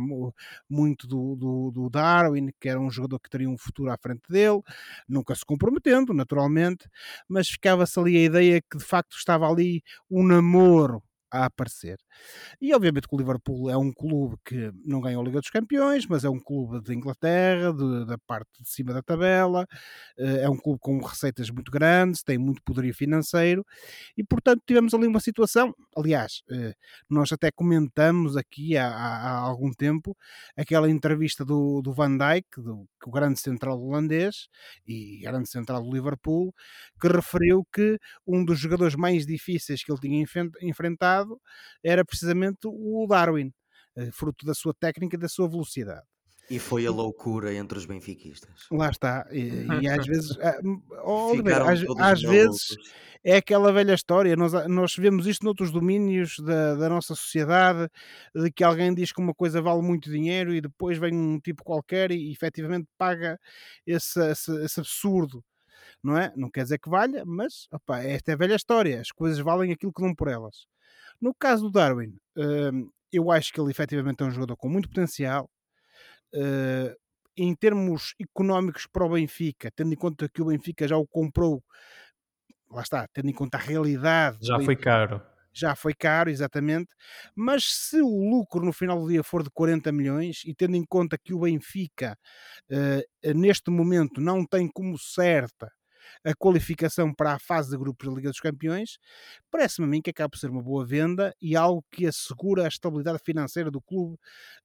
muito do, do, do, Darwin, que era um jogador que teria um futuro à frente dele, nunca se comprometendo, naturalmente, mas ficava-se ali a ideia que de facto estava ali um namoro a aparecer. E obviamente que o Liverpool é um clube que não ganhou a Liga dos Campeões, mas é um clube de Inglaterra, de, da parte de cima da tabela, eh, é um clube com receitas muito grandes, tem muito poderio financeiro e, portanto, tivemos ali uma situação. Aliás, eh, nós até comentamos aqui há, há algum tempo aquela entrevista do, do Van Dijk, do, o grande central holandês e grande central do Liverpool, que referiu que um dos jogadores mais difíceis que ele tinha enfrentado era precisamente o Darwin, eh, fruto da sua técnica e da sua velocidade. E foi a loucura entre os benfiquistas. Lá está. E, e às vezes, oh, às, às vezes é aquela velha história. Nós, nós vemos isto noutros domínios da, da nossa sociedade, de que alguém diz que uma coisa vale muito dinheiro e depois vem um tipo qualquer e, e efetivamente paga esse, esse, esse absurdo não é? Não quer dizer que valha, mas opa, esta é a velha história. As coisas valem aquilo que dão por elas. No caso do Darwin, uh, eu acho que ele efetivamente é um jogador com muito potencial. Uh, em termos económicos para o Benfica, tendo em conta que o Benfica já o comprou, lá está, tendo em conta a realidade. Já foi caro. Já foi caro, exatamente. Mas se o lucro no final do dia for de 40 milhões, e tendo em conta que o Benfica uh, neste momento não tem como certa a qualificação para a fase de grupos da Liga dos Campeões, parece-me a mim que acaba por ser uma boa venda e algo que assegura a estabilidade financeira do clube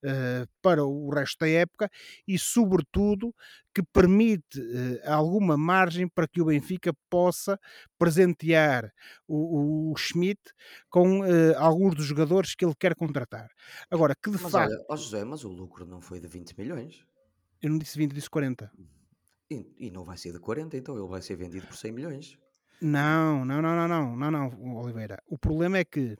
uh, para o resto da época e, sobretudo, que permite uh, alguma margem para que o Benfica possa presentear o, o Schmidt com uh, alguns dos jogadores que ele quer contratar. Agora, que de mas facto. Olha, oh José, mas o lucro não foi de 20 milhões? Eu não disse 20, disse 40. E, e não vai ser de 40, então ele vai ser vendido por 100 milhões. Não, não, não, não, não, não, não, Oliveira. O problema é que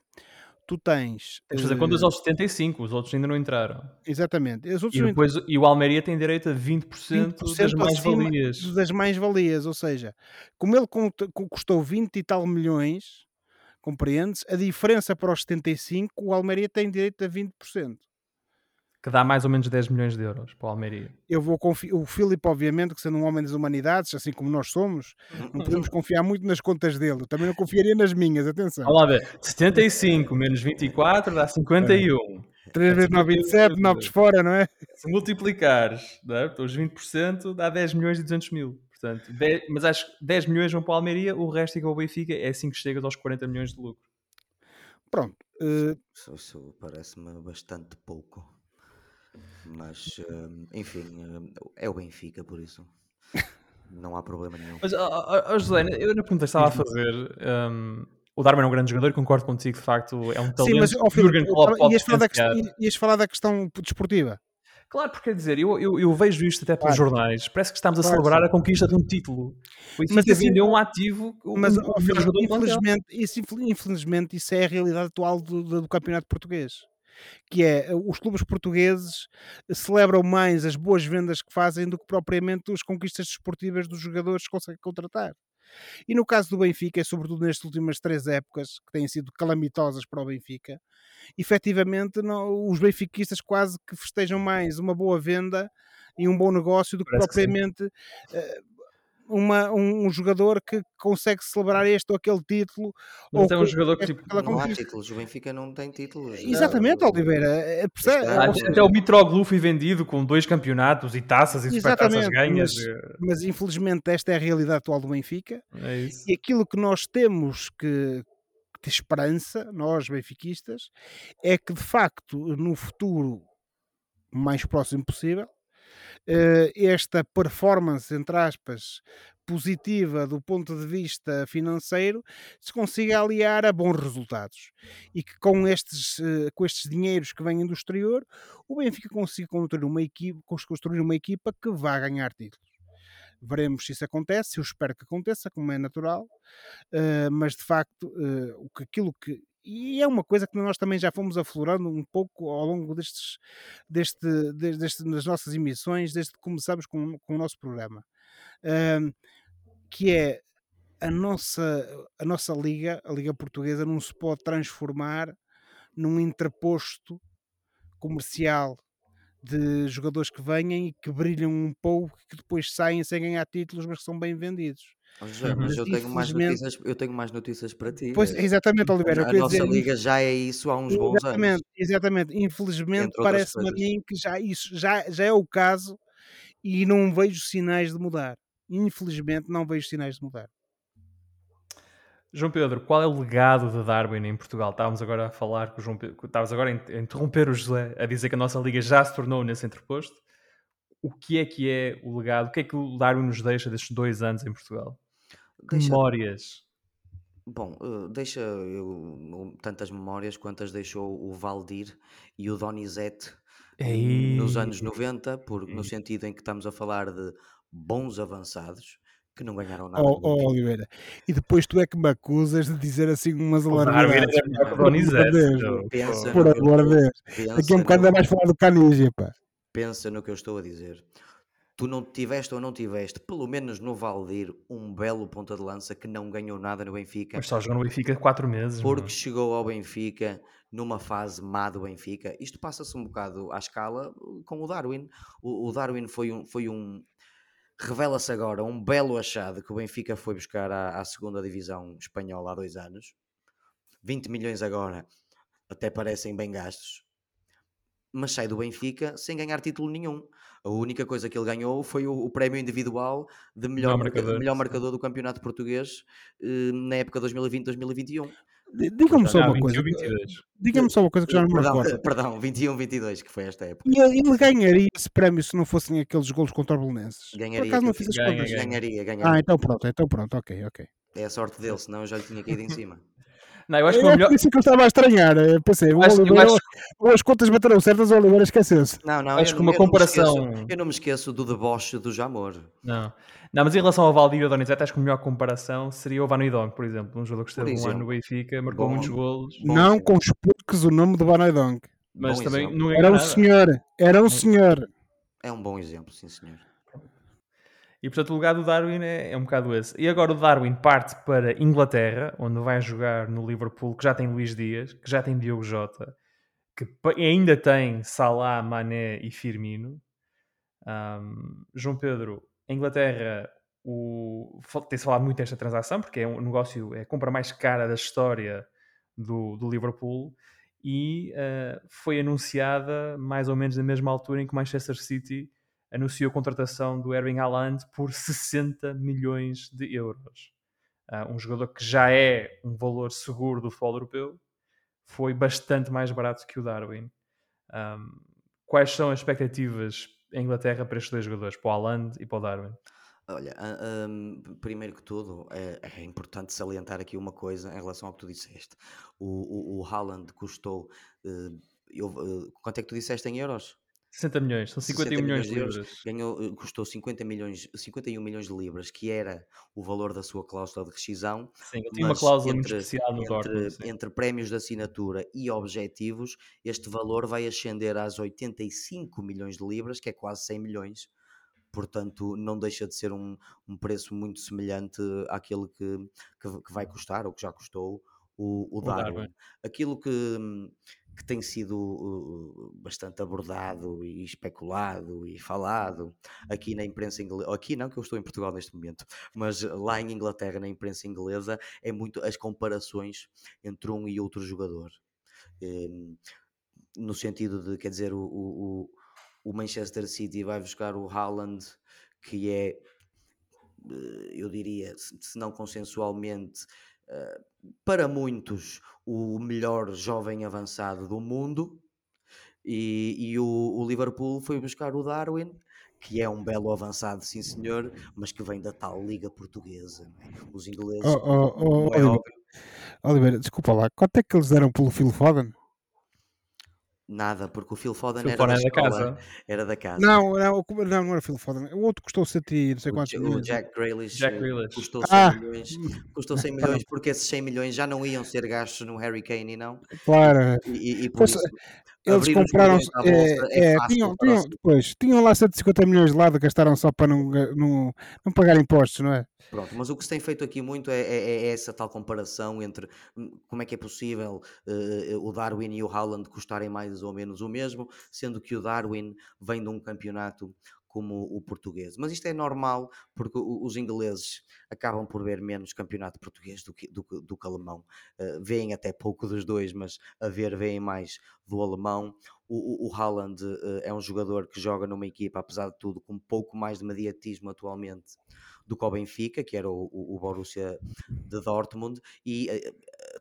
tu tens. Tens de fazer contas aos 75, os outros ainda não entraram. Exatamente. Os outros e, depois, e o Almeria tem direito a 20%, 20 das mais-valias. Das mais-valias, ou seja, como ele custou 20 e tal milhões, compreendes? A diferença para os 75, o Almeria tem direito a 20% que dá mais ou menos 10 milhões de euros para o Almeria. Eu vou confiar, o Filipe, obviamente, que sendo um homem das humanidades, assim como nós somos, não podemos confiar muito nas contas dele. Eu também não confiaria nas minhas, atenção. Olha lá ver, 75 menos 24 dá 51. 3 vezes 9, 27, 9 fora, não é? Se multiplicares é? os 20%, dá 10 milhões e 200 mil. Portanto, 10, mas acho que 10 milhões vão para o Almeria, o resto igual ao Benfica, é assim que chegas aos 40 milhões de lucro. Pronto. Uh... Isso, isso parece-me bastante pouco. Mas, hum, enfim, hum, é o Benfica, por isso não há problema nenhum. Mas, oh, José, eu na pergunta estava a fazer. Um, o Darwin é um grande jogador, concordo contigo, de facto, é um talento. Sim, mas, oh, Filipe, ias, falar da questão, ias falar da questão desportiva. Claro, porque quer dizer, eu, eu, eu, vejo isto até pelos claro. jornais, parece que estamos a claro, celebrar sim. a conquista de um título. O mas assim, vendeu um ativo, mas, um, um infelizmente, isso, infelizmente, isso é a realidade atual do, do, do campeonato português que é eh, os clubes portugueses celebram mais as boas vendas que fazem do que propriamente as conquistas desportivas dos jogadores que conseguem contratar. E no caso do Benfica, e sobretudo nestas últimas três épocas, que têm sido calamitosas para o Benfica, efetivamente não, os benfiquistas quase que festejam mais uma boa venda e um bom negócio do que Parece propriamente que uma, um, um, jogador que consegue celebrar este ou aquele título. Mas ou é um jogador que tipo, não há títulos, o Benfica não tem títulos. Exatamente, não. Oliveira. É, até o Mitroglou foi vendido com dois campeonatos e taças e supertaças ganhas. Mas, mas, infelizmente esta é a realidade atual do Benfica. É e aquilo que nós temos que, ter esperança, nós benfiquistas, é que de facto no futuro mais próximo possível esta performance, entre aspas, positiva do ponto de vista financeiro se consiga aliar a bons resultados e que com estes, uh, com estes dinheiros que vêm do exterior o Benfica consiga construir uma equipa, construir uma equipa que vá ganhar títulos. Veremos se isso acontece, eu espero que aconteça, como é natural, uh, mas de facto aquilo que e é uma coisa que nós também já fomos aflorando um pouco ao longo destes, deste, deste, das nossas emissões, desde que começamos com, com o nosso programa, que é a nossa, a nossa liga, a liga portuguesa, não se pode transformar num interposto comercial de jogadores que venham e que brilham um pouco que depois saem sem ganhar títulos, mas que são bem vendidos. José, mas Mas eu tenho mais notícias, eu tenho mais notícias para ti. pois, eh, exatamente, Oliveira, eu A nossa dizer liga já é isso há uns bons anos, exatamente. Infelizmente parece-me a mim que já isso já já é o caso e não vejo sinais de mudar. Infelizmente não vejo sinais de mudar. João Pedro, qual é o legado de Darwin em Portugal? Estávamos agora a falar com o João Pedro, estavas agora a interromper o José, a dizer que a nossa liga já se tornou nesse entreposto. O que é que é o legado? O que é que o Darwin nos deixa destes dois anos em Portugal? Deixa, memórias? bom, eh, deixa eu, tantas memórias quantas deixou o Valdir e o Donizete Ei, nos anos 90, por, no sentido em que estamos a falar de bons avançados que não ganharam nada ó, Benfica. Oliveira, e depois tu é que me acusas de dizer assim umas alarmidades. é Por amor de Donizete. Deus, meu. Pensa por no que eu amor de estou, Deus. Daqui a pensa um bocado no, ainda vais falar do Canígia, pá. pensa no que eu estou a dizer. Tu não tiveste ou não tiveste, pelo menos no Valdir, um belo ponta de lança que não ganhou nada no Benfica, Mas só jogou no Benfica quatro meses. porque meu. chegou ao Benfica numa fase má do Benfica. Isto passa-se um bocado à escala com o Darwin. O, o Darwin foi um, foi um revela-se agora um belo achado que o Benfica foi buscar à, à segunda divisão espanhola há dois anos. 20 milhões agora até parecem bem gastos, mas sai do Benfica sem ganhar título nenhum. A única coisa que ele ganhou foi o, o prémio individual de melhor, Melhor marca- marcador, melhor marcador do campeonato português eh, na época 2020-2021. D- Diga-me só uma 21, coisa. 22. Diga-me só uma coisa que já não me Perdão, recordo. perdão 21-22, que foi esta época. E Ele ganharia esse prémio se não fossem aqueles golos contra o Belenenses. Por Ganharia, acaso que não fiz as Ganha, contas. ganha. ganharia, ganharia. Ah, então pronto, então pronto, ok, ok. É a sorte dele, senão eu já lhe tinha caído em cima. Não, eu acho que o É melhor. por isso que eu estava a estranhar. eu Pensei, o acho- eu Oliveira, acho- ou as contas bateram certas, o Oliveira esqueceu-se. Não, não, Acho eu que uma eu não me esqueço- comparação- eu não me esqueço do deboche do Jamor. Não. Não, mas em relação ao Valdir e ao Donizete, acho que a melhor comparação seria o Van Dong, por exemplo. Um jogador que esteve um ano no. Benfica, marcou Bom. muitos golos, Bom não com os o nome de Banoidong. mas bom também exemplo. não ganhou Era um nada. senhor, era um senhor. É um bom exemplo, sim senhor. E portanto o lugar do Darwin é, é um bocado esse. E agora o Darwin parte para Inglaterra, onde vai jogar no Liverpool, que já tem Luís Dias, que já tem Diogo Jota, que ainda tem Salah, Mané e Firmino. Ahm, João Pedro, a Inglaterra o, tem-se falado muito desta transação, porque é um negócio, é a compra mais cara da história do, do Liverpool e ah, foi anunciada mais ou menos na mesma altura em que o Manchester City anunciou a contratação do Erling Haaland por 60 milhões de euros. Ah, um jogador que já é um valor seguro do futebol europeu, foi bastante mais barato que o Darwin. Ahm, quais são as expectativas em Inglaterra para estes dois jogadores, para o Haaland e para o Darwin? Olha, a- hum, primeiro que tudo, é, é importante salientar aqui uma coisa em relação ao que tu disseste. O, o, o Haaland custou. eh, eu, eh, quanto é que tu disseste em euros? 60 milhões, são 51 milhões de euros, libras. ganhou, eh, custou 50 milhões, 51 milhões de libras, que era o valor da sua cláusula de rescisão. Sim, tinha uma cláusula muito entre- especial no Dortmund. Entre, sim. entre prémios de assinatura e objetivos, este valor vai ascender às 85 milhões de libras, que é quase 100 milhões. Portanto, não deixa de ser um, um preço muito semelhante àquele que, que, que vai custar, ou que já custou, o, o Darwin. Darwin. Aquilo que, que tem sido uh, bastante abordado e especulado e falado aqui na imprensa inglesa, aqui não que eu estou em Portugal neste momento, mas lá em Inglaterra, na imprensa inglesa, é muito as comparações entre um e outro jogador. No sentido de, quer dizer, o, o, o- Manchester City vai buscar o Haaland, que é, eh, eu diria, se se não consensualmente, eh, para muitos, o melhor jovem avançado do mundo, e, e o, o Liverpool foi buscar o Darwin, que é um belo avançado, sim senhor, mas que vem da tal Liga Portuguesa. não é? Os ingleses, Oh, oh, oh, é Oliveira, Oliveira, desculpa lá, quanto é que eles deram pelo Phil Foden? Nada, porque o Phil Foden Phil era Foden da é da escola, casa. era da casa. Não, não, o- não, não era Phil Foden. O outro custou 100 e não sei O, quantos Ja- o milhões. Jack Grealish, Jack Grealish. custou 100 Ah, milhões, custou 100 pronto. milhões porque esses 100 milhões já não iam ser gastos no Harry Kane e não, Claro. e, e- e por Pois, isso Eles compraram. é, É, é, tinham, tinham, depois, tinham lá 150 milhões de lado, gastaram só para não, não, não pagar impostos, não é? Pronto, mas o que se tem feito aqui muito é, é- é essa tal comparação entre hum, como é que é possível eh, o Darwin e o Haaland custarem mais ou menos o mesmo, sendo que o Darwin vem de um campeonato como o português. Mas isto é normal porque os ingleses acabam por ver menos campeonato português do que, do, do que alemão. Uh, veem até pouco dos dois, mas a ver veem mais do alemão. O, o, o Haaland uh, é um jogador que joga numa equipa, apesar de tudo, com um pouco mais de mediatismo atualmente do que o Benfica, que era o, o, Borussia de Dortmund, e eh,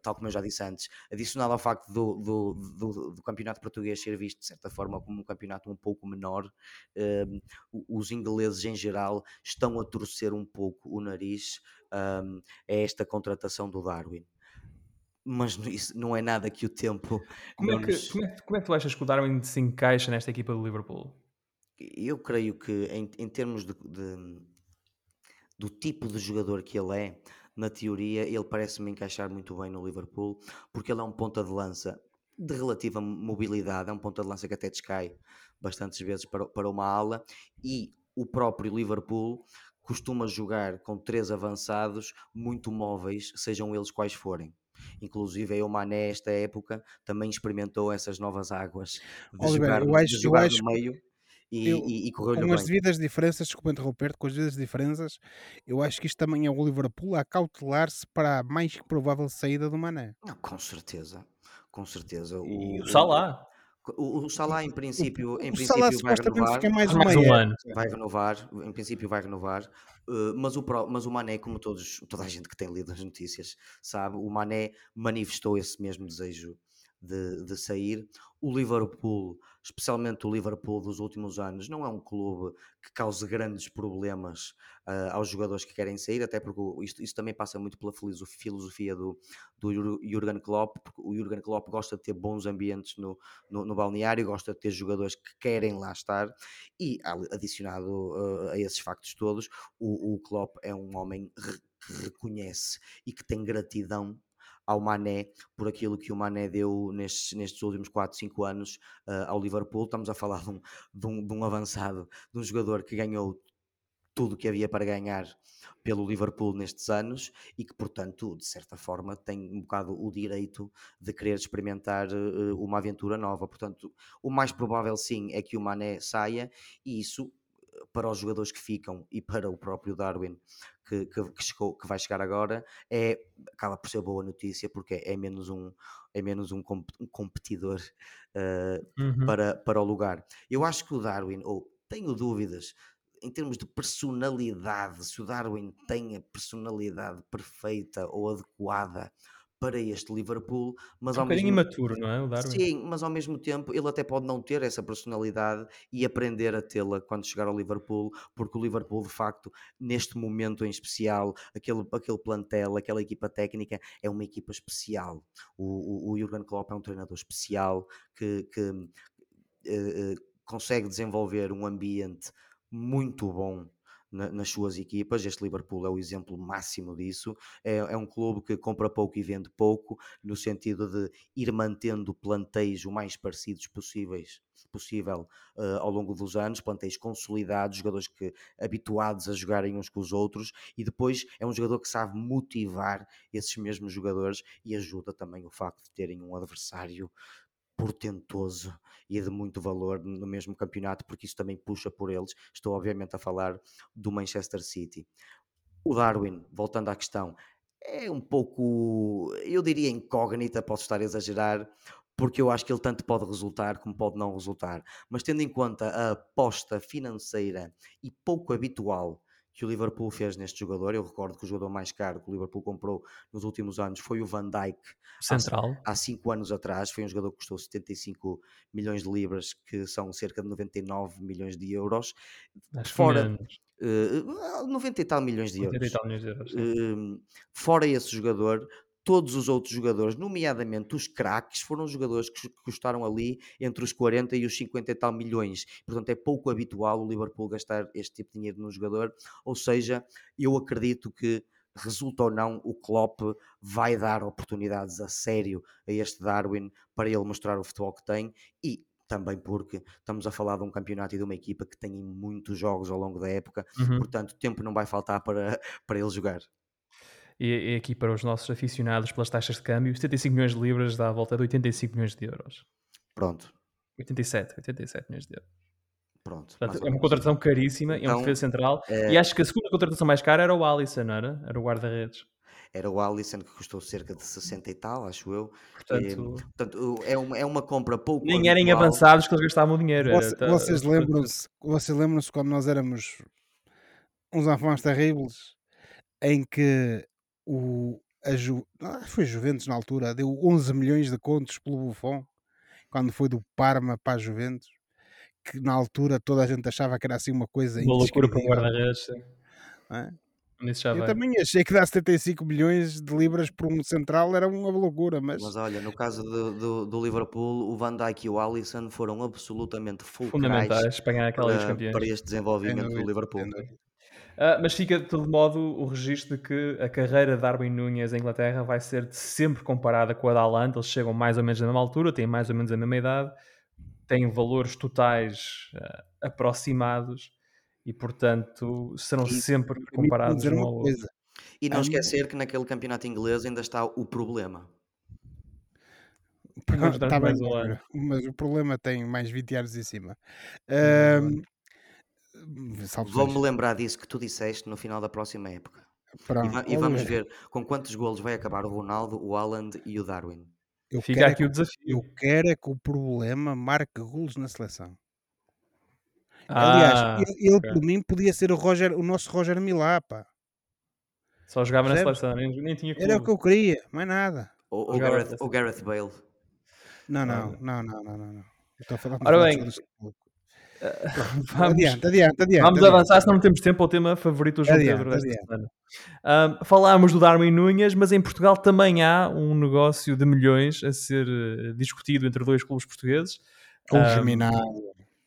tal como eu já disse antes, adicionado ao facto do, do, do, do, campeonato português ser visto de certa forma como um campeonato um pouco menor, um, os ingleses em geral estão a torcer um pouco o nariz um, a esta contratação do Darwin mas isso não é nada que o tempo. Como, é que, nos... como, é, como é que tu achas que o Darwin se encaixa nesta equipa do Liverpool? Eu creio que, em, em termos de, de, do tipo de jogador que ele é, na teoria, ele parece-me encaixar muito bem no Liverpool, porque ele é um ponta de lança de relativa mobilidade, é um ponta de lança que até descai bastantes vezes para, para uma ala, e o próprio Liverpool costuma jogar com três avançados muito móveis, sejam eles quais forem. Inclusive, o Mané, esta época, também experimentou essas novas águas de Oliver, jogar, eu acho, de jogar eu acho, no meio e, eu, e, e correu-lhe Com as devidas diferenças, desculpa interromper com as devidas diferenças, eu acho que isto também é o Liverpool a cautelar-se para a mais provável saída do Mané. Não, com certeza, com certeza. O, e o Salah. O, o Salah, em princípio, em princípio Salah, vai renovar. Fica mais, mais um ano. Vai renovar, em princípio vai renovar. Uh, mas, o, mas o Mané, como todos, toda a gente que tem lido as notícias sabe, o Mané manifestou esse mesmo desejo de, de sair. O Liverpool, especialmente o Liverpool dos últimos anos, não é um clube que cause grandes problemas uh, aos jogadores que querem sair, até porque isto, isso também passa muito pela filosofia do, do Jurgen Klopp, porque o Jurgen Klopp gosta de ter bons ambientes no, no, no balneário, gosta de ter jogadores que querem lá estar, e adicionado uh, a esses factos todos, o, o Klopp é um homem que reconhece e que tem gratidão ao Mané por aquilo que o Mané deu nestes, nestes últimos 4, 5 anos uh, ao Liverpool. Estamos a falar de um, de, um, de um avançado, de um jogador que ganhou tudo o que havia para ganhar pelo Liverpool nestes anos e que, portanto, de certa forma, tem um bocado o direito de querer experimentar uh, uma aventura nova. Portanto, o mais provável sim é que o Mané saia e isso para os jogadores que ficam e para o próprio Darwin que, que, que, chegou, que vai chegar agora é acaba por ser boa notícia porque é menos um é menos um, comp, um competidor uh, uhum. para, para o lugar. Eu acho que o Darwin, ou tenho dúvidas em termos de personalidade, se o Darwin tem a personalidade perfeita ou adequada para este Liverpool, mas é um ao mesmo imaturo, não é? O Darwin. Sim, mas ao mesmo tempo ele até pode não ter essa personalidade e aprender a tê-la quando chegar ao Liverpool, porque o Liverpool, de facto, neste momento em especial, aquele, aquele plantel, aquela equipa técnica, é uma equipa especial. O, o, o Jurgen Klopp é um treinador especial que, que uh, uh, consegue desenvolver um ambiente muito bom na, nas suas equipas. Este Liverpool é o exemplo máximo disso. É, é, um clube que compra pouco e vende pouco, no sentido de ir mantendo plantéis o mais parecidos possíveis possível uh, ao longo dos anos, plantéis consolidados, jogadores que habituados a jogarem uns com os outros, e depois é um jogador que sabe motivar esses mesmos jogadores e ajuda também o facto de terem um adversário portentoso e de muito valor no mesmo campeonato, porque isso também puxa por eles. Estou, obviamente, a falar do Manchester City. O Darwin, voltando à questão, é um pouco, eu diria incógnita, posso estar a exagerar, porque eu acho que ele tanto pode resultar como pode não resultar. Mas tendo em conta a aposta financeira e pouco habitual que o Liverpool fez neste jogador. Eu recordo que o jogador mais caro que o Liverpool comprou nos últimos anos foi o Van Dijk. Central. Há, há cinco anos atrás. Foi um jogador que custou 75 milhões de libras, que são cerca de 99 milhões de euros. Acho Fora. Uh, 90 e tal milhões de euros. 90 e tal milhões de euros. Uh, fora esse jogador, todos os outros jogadores, nomeadamente os craques, foram jogadores que custaram ali entre os 40 e os 50 e tal milhões. Portanto, é pouco habitual o Liverpool gastar este tipo de dinheiro num jogador. Ou seja, eu acredito que resulta ou não, o Klopp vai dar oportunidades a sério a este Darwin para ele mostrar o futebol que tem e também porque estamos a falar de um campeonato e de uma equipa que tem muitos jogos ao longo da época, uhum. portanto, tempo não vai faltar para, para ele jogar e, e aqui para os nossos aficionados pelas taxas de câmbio, 75 milhões de libras dá a volta de 85 milhões de euros. Pronto. 87, 87 milhões de euros. Pronto. Portanto, é uma contratação caríssima, é um Então, defesa central. eh, E acho que a segunda contratação mais cara era o Alisson, não era? Era o guarda-redes. Era o Alisson que custou cerca de 60 e tal, acho eu. E, Portanto, portanto, o- é uma, é uma compra pouco nem eram avançados que eles gastavam dinheiro. Era, Voce- tá- vocês lembram-se vocês lembram-se quando nós éramos uns enfants terríveis em que o a Ju, ah, foi Juventus na altura deu 11 milhões de contos pelo Buffon quando foi do Parma para a Juventus que na altura toda a gente achava que era assim uma coisa Uma loucura para um guarda-redes. é? Eu vai. também achei que dar 75 milhões de libras por um central era uma loucura, mas Mas olha, no caso do, do, do Liverpool, o Van Dijk e o Alisson foram absolutamente fulcrais Fundamentais para ganhar aquela Liga dos para, este desenvolvimento do Liverpool. Ah, mas fica de todo modo o registro de que a carreira de Darwin Núñez em Inglaterra vai ser sempre comparada com a da Haaland. Eles chegam mais ou menos na mesma altura, têm mais ou menos a mesma idade, têm valores totais ah, aproximados e, portanto, serão E sempre comparados um uma ao outro. E não Hum. esquecer que naquele campeonato inglês ainda está o problema. Dar Tá bem, mas o problema tem mais 20 anos em cima. Hum. Salve Vou-me lembrar disso que tu disseste no final da próxima época. E, va- e vamos ver com quantos golos vai acabar o Ronaldo, o Haaland e o Darwin. eu Fica quero é aqui que o o- desafio. Eu quero é que o problema marque golos na seleção. Aliás, Ah, ele, ele, ok. por mim podia ser o, Roger, o nosso Roger Milá, pá. Só jogava na seleção, nem, nem tinha Era o clube. que eu queria, mais nada. Ou o Jogava Gareth, o Gareth Bale. Não, não, não, não, não, não. não. Eu estou a falar, Ora bem, clube. Vamos, Adiante, adiante, adiante. vamos adiante. avançar, senão não temos tempo ao tema favorito do João Adiante, Pedro desta adiante. semana. Ahm, falámos do Darwin Núñez, mas em Portugal também há um negócio de milhões a ser eh, discutido entre dois clubes portugueses. Com Ahm, geminado.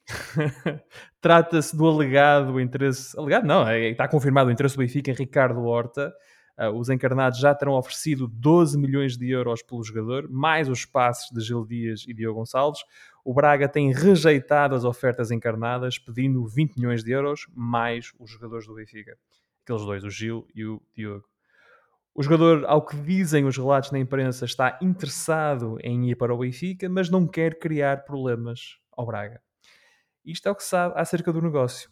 Trata-se do alegado interesse. Alegado não, é- está confirmado o interesse do Benfica em Ricardo Horta. Ah, os encarnados já terão oferecido 12 milhões de euros pelo jogador, mais os passes de Gil Dias e Diogo Gonçalves. O Braga tem rejeitado as ofertas encarnadas, pedindo 20 milhões de euros, mais os jogadores do Benfica. Aqueles dois, o Gil e o Diogo. O jogador, ao que dizem os relatos na imprensa, está interessado em ir para o Benfica, mas não quer criar problemas ao Braga. Isto é o que sabe acerca do negócio.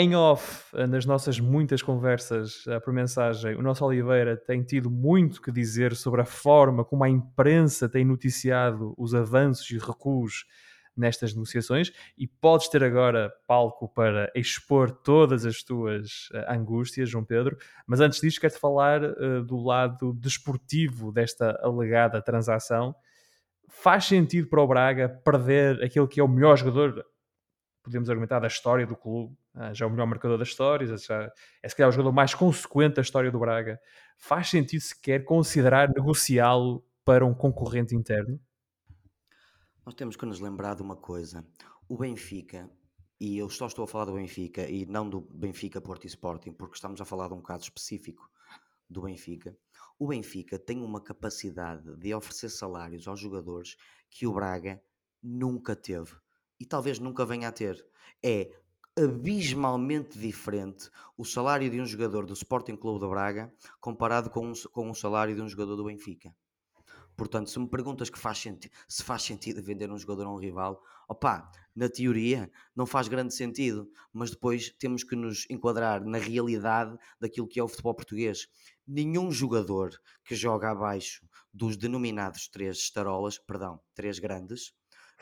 Em off, eh, nas nossas muitas conversas eh, por mensagem, o nosso Oliveira tem tido muito que dizer sobre a forma como a imprensa tem noticiado os avanços e recuos nestas negociações e podes ter agora palco para expor todas as tuas eh, angústias, João Pedro. Mas antes disso, quero-te falar eh, do lado desportivo desta alegada transação. Faz sentido para o Braga perder aquele que é o melhor jogador podemos argumentar, da história do clube. Ah, já é o melhor marcador da história, já é se calhar o jogador mais consequente da história do Braga. Faz sentido sequer considerar negociá-lo para um concorrente interno? Nós temos que nos lembrar de uma coisa. O Benfica, e eu só estou a falar do Benfica e não do Benfica Porto e Sporting, porque estamos a falar de um caso específico do Benfica. O Benfica tem uma capacidade de oferecer salários aos jogadores que o Braga nunca teve e talvez nunca venha a ter. É abismalmente diferente o salário de um jogador do Sporting Clube de Braga comparado com, um, com o salário de um jogador do Benfica. Portanto, se me perguntas que faz se faz sentido vender um jogador a um rival, opá, na teoria não faz grande sentido, mas depois temos que nos enquadrar na realidade daquilo que é o futebol português. Nenhum jogador que joga abaixo dos denominados três estarolas, perdão, três grandes,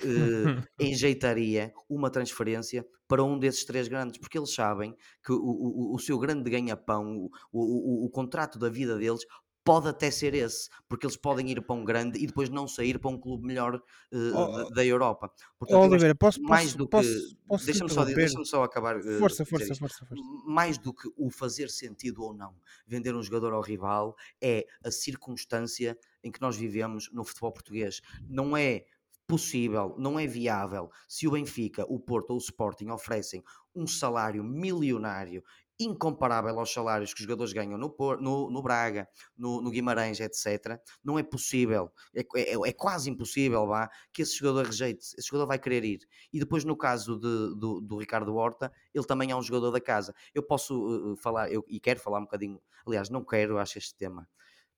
eh, enjeitaria uma transferência para um desses três grandes, porque eles sabem que o, o, o seu grande ganha-pão, o, o, o contrato da vida deles pode até ser esse, porque eles podem ir para um grande e depois não sair para um clube melhor uh, Oh, da, Europa. Oh, Portanto, acho Oliveira, posso, mais posso, do posso, que. Deixa-me só, deixa só acabar. uh, Força, força, força, força. Mais do que o fazer sentido ou não vender um jogador ao rival, é a circunstância em que nós vivemos no futebol português. Não é possível, não é viável se o Benfica, o Porto ou o Sporting oferecem um salário milionário incomparável aos salários que os jogadores ganham no, no, no Braga, no, no Guimarães, etc. Não é possível, é, é- é quase impossível vá, que esse jogador rejeite, esse jogador vai querer ir. E depois, no caso de- do, do Ricardo Horta, ele também é um jogador da casa. Eu posso uh, falar, eu, e quero falar um bocadinho, aliás, não quero, acho este tema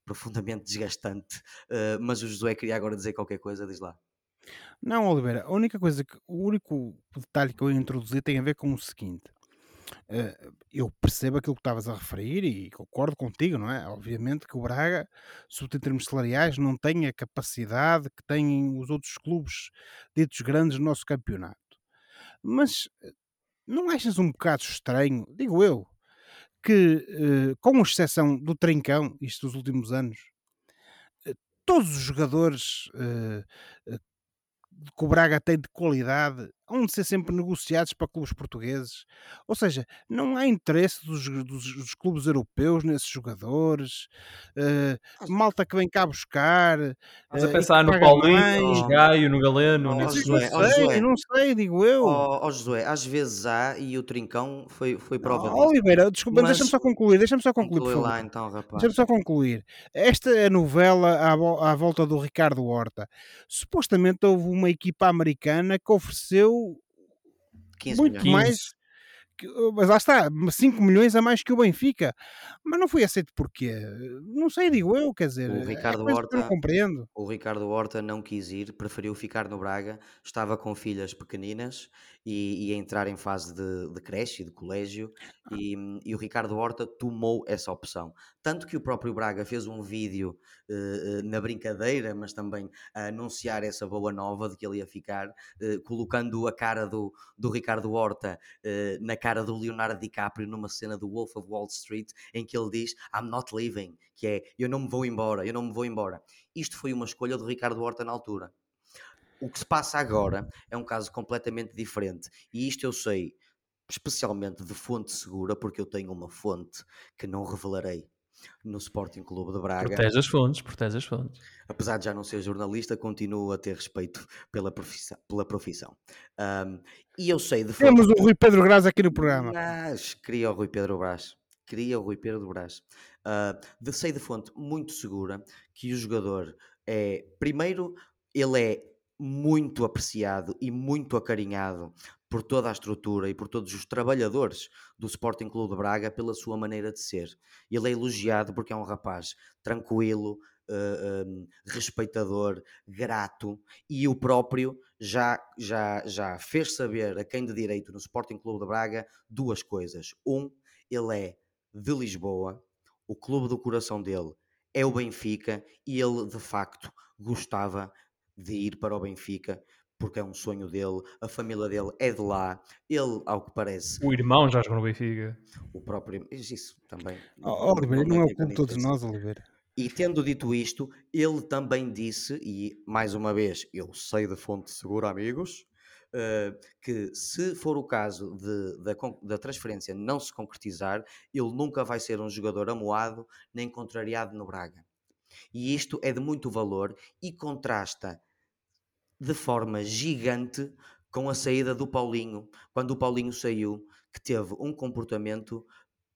profundamente desgastante, uh, mas o Josué queria agora dizer qualquer coisa, diz lá. Não, Oliveira, a única coisa que o único detalhe que eu introduzi tem a ver com o seguinte. Uh, eu percebo aquilo que estavas a referir e concordo contigo, não é? Obviamente que o Braga, sobretudo em termos salariais, não tem a capacidade que têm os outros clubes ditos grandes no nosso campeonato. Mas eh, não achas um bocado estranho, digo eu, que, uh, com exceção do Trincão, isto dos últimos anos, todos os jogadores que o Braga tem de qualidade hão de ser sempre negociados para clubes portugueses. Ou seja, não há interesse dos, dos, dos clubes europeus nesses jogadores. Uh, malta que vem cá buscar. Estás uh, a pensar no Paulinho, no Gaio, no Galeno. Oh, não, sei, não sei, digo eu. Ó oh, oh, Josué, às vezes há e o Trincão foi, foi prova oh, Oliveira, desculpa, deixa-me só concluir. Deixa-me só concluir, favor. lá então, rapaz. Deixa-me só concluir. Esta é a novela à, à volta do Ricardo Horta. Supostamente houve uma equipa americana que ofereceu 15 muito milhões. mais. Que, mas lá está, 5 milhões a mais que o Benfica. Mas não foi aceito porquê? Não sei, digo eu, quer dizer. O Ricardo é Horta. não compreendo. O Ricardo Horta não quis ir, preferiu ficar no Braga, estava com filhas pequeninas e, e entrar em fase de, de creche e de colégio, ah. e, e, o Ricardo Horta tomou essa opção. Tanto que o próprio Braga fez um vídeo uh, na brincadeira, mas também a anunciar essa boa nova de que ele ia ficar, uh, colocando a cara do, do Ricardo Horta na cara do Leonardo DiCaprio numa cena do Wolf of Wall Street, em que ele diz I'm not leaving, que é eu não me vou embora, eu não me vou embora. Isto foi uma escolha do Ricardo Horta na altura. O que se passa agora é um caso completamente diferente. E isto eu sei, especialmente de fonte segura, porque eu tenho uma fonte que não revelarei no Sporting Clube de Braga. Protege as fontes, protege as fontes. Apesar de já não ser jornalista, continuo a ter respeito pela profissão. Pela profissão. Um, e eu sei de fonte... Temos o Rui Pedro Braz aqui no programa. Mas queria o Rui Pedro Braz. Queria o Rui Pedro Braz. Uh, de sei de fonte muito segura que o jogador é, primeiro, ele é muito apreciado e muito acarinhado por toda a estrutura e por todos os trabalhadores do Sporting Clube de Braga pela sua maneira de ser. Ele é elogiado porque é um rapaz tranquilo, uh, um, respeitador, grato e o próprio já, já, já fez saber a quem de direito no Sporting Clube de Braga duas coisas. Um, ele é de Lisboa, o clube do coração dele é o Benfica e ele de facto gostava de ir para o Benfica, porque é um sonho dele, a família dele é de lá, ele, ao que parece. O irmão já jogou no Benfica. O próprio. Isso também. Oh, Oliveira, não, não é o de todos nós, Oliveira. E tendo dito isto, ele também disse, e mais uma vez, eu sei de fonte segura, amigos, uh, que se for o caso de, da, da transferência não se concretizar, ele nunca vai ser um jogador amoado nem contrariado no Braga. E isto é de muito valor e contrasta de forma gigante com a saída do Paulinho, quando o Paulinho saiu, que teve um comportamento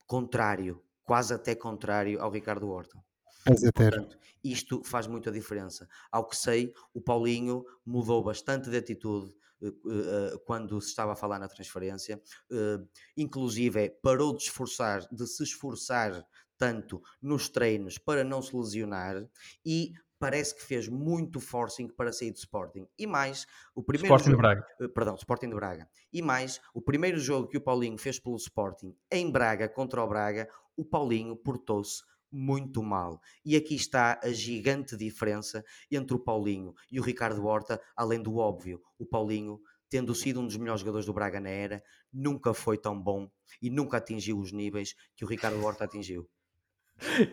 contrário, quase até contrário ao Ricardo Horta. Portanto, isto faz muita diferença. Ao que sei, o Paulinho mudou bastante de atitude uh, uh, quando se estava a falar na transferência, uh, inclusive parou de esforçar, de se esforçar tanto nos treinos para não se lesionar e parece que fez muito forcing para sair do Sporting. E mais, o primeiro Sporting jogo, de Braga. Eh, perdão, Sporting de Braga. E mais, o primeiro jogo que o Paulinho fez pelo Sporting em Braga contra o Braga, o Paulinho portou-se muito mal. E aqui está a gigante diferença entre o Paulinho e o Ricardo Horta, além do óbvio. O Paulinho, tendo sido um dos melhores jogadores do Braga na era, nunca foi tão bom e nunca atingiu os níveis que o Ricardo Horta atingiu.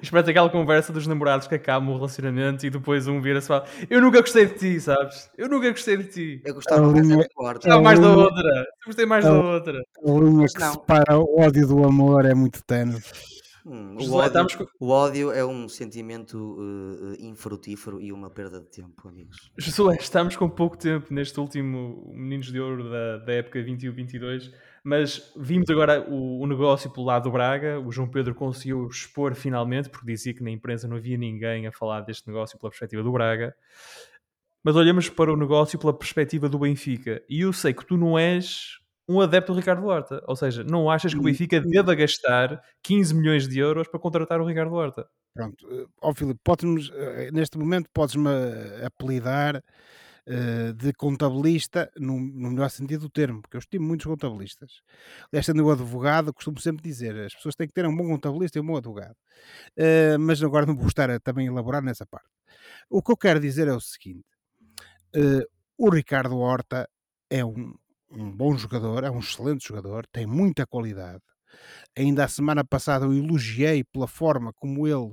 Espera aquela conversa dos namorados que acabam o relacionamento e depois um vira-se e fala: Eu nunca gostei de ti, sabes? Eu nunca gostei de ti. Eu gostava mais da Gostava mais da outra. Eu gostei mais da outra. A linha que não. separa o ódio do amor é muito tenue. Hum, o, ódio, com... o, ódio, é um sentimento uh, infrutífero e uma perda de tempo, amigos. Josué, estamos com pouco tempo neste último Meninos de Ouro da, da época 21-22 mas vimos agora o, o, negócio pelo lado do Braga. O João Pedro conseguiu expor finalmente, porque dizia que na imprensa não havia ninguém a falar deste negócio pela perspectiva do Braga. Mas olhamos para o negócio pela perspectiva do Benfica. E eu sei que tu não és um adepto do Ricardo Horta. Ou seja, não achas que o Benfica deva gastar 15 milhões de euros para contratar o Ricardo Horta? Pronto, ó oh, Filipe, eh, neste momento podes-me apelidar uh, de contabilista, no, no, melhor sentido do termo, porque eu estimo muitos contabilistas. Desta no advogado, costumo sempre dizer, as pessoas têm que ter um bom contabilista e um bom advogado. Uh, mas agora não vou estar a, também elaborar nessa parte. O que eu quero dizer é o seguinte: uh, o Ricardo Horta é um, um bom jogador, é um excelente jogador, tem muita qualidade. Ainda a semana passada eu elogiei pela forma como ele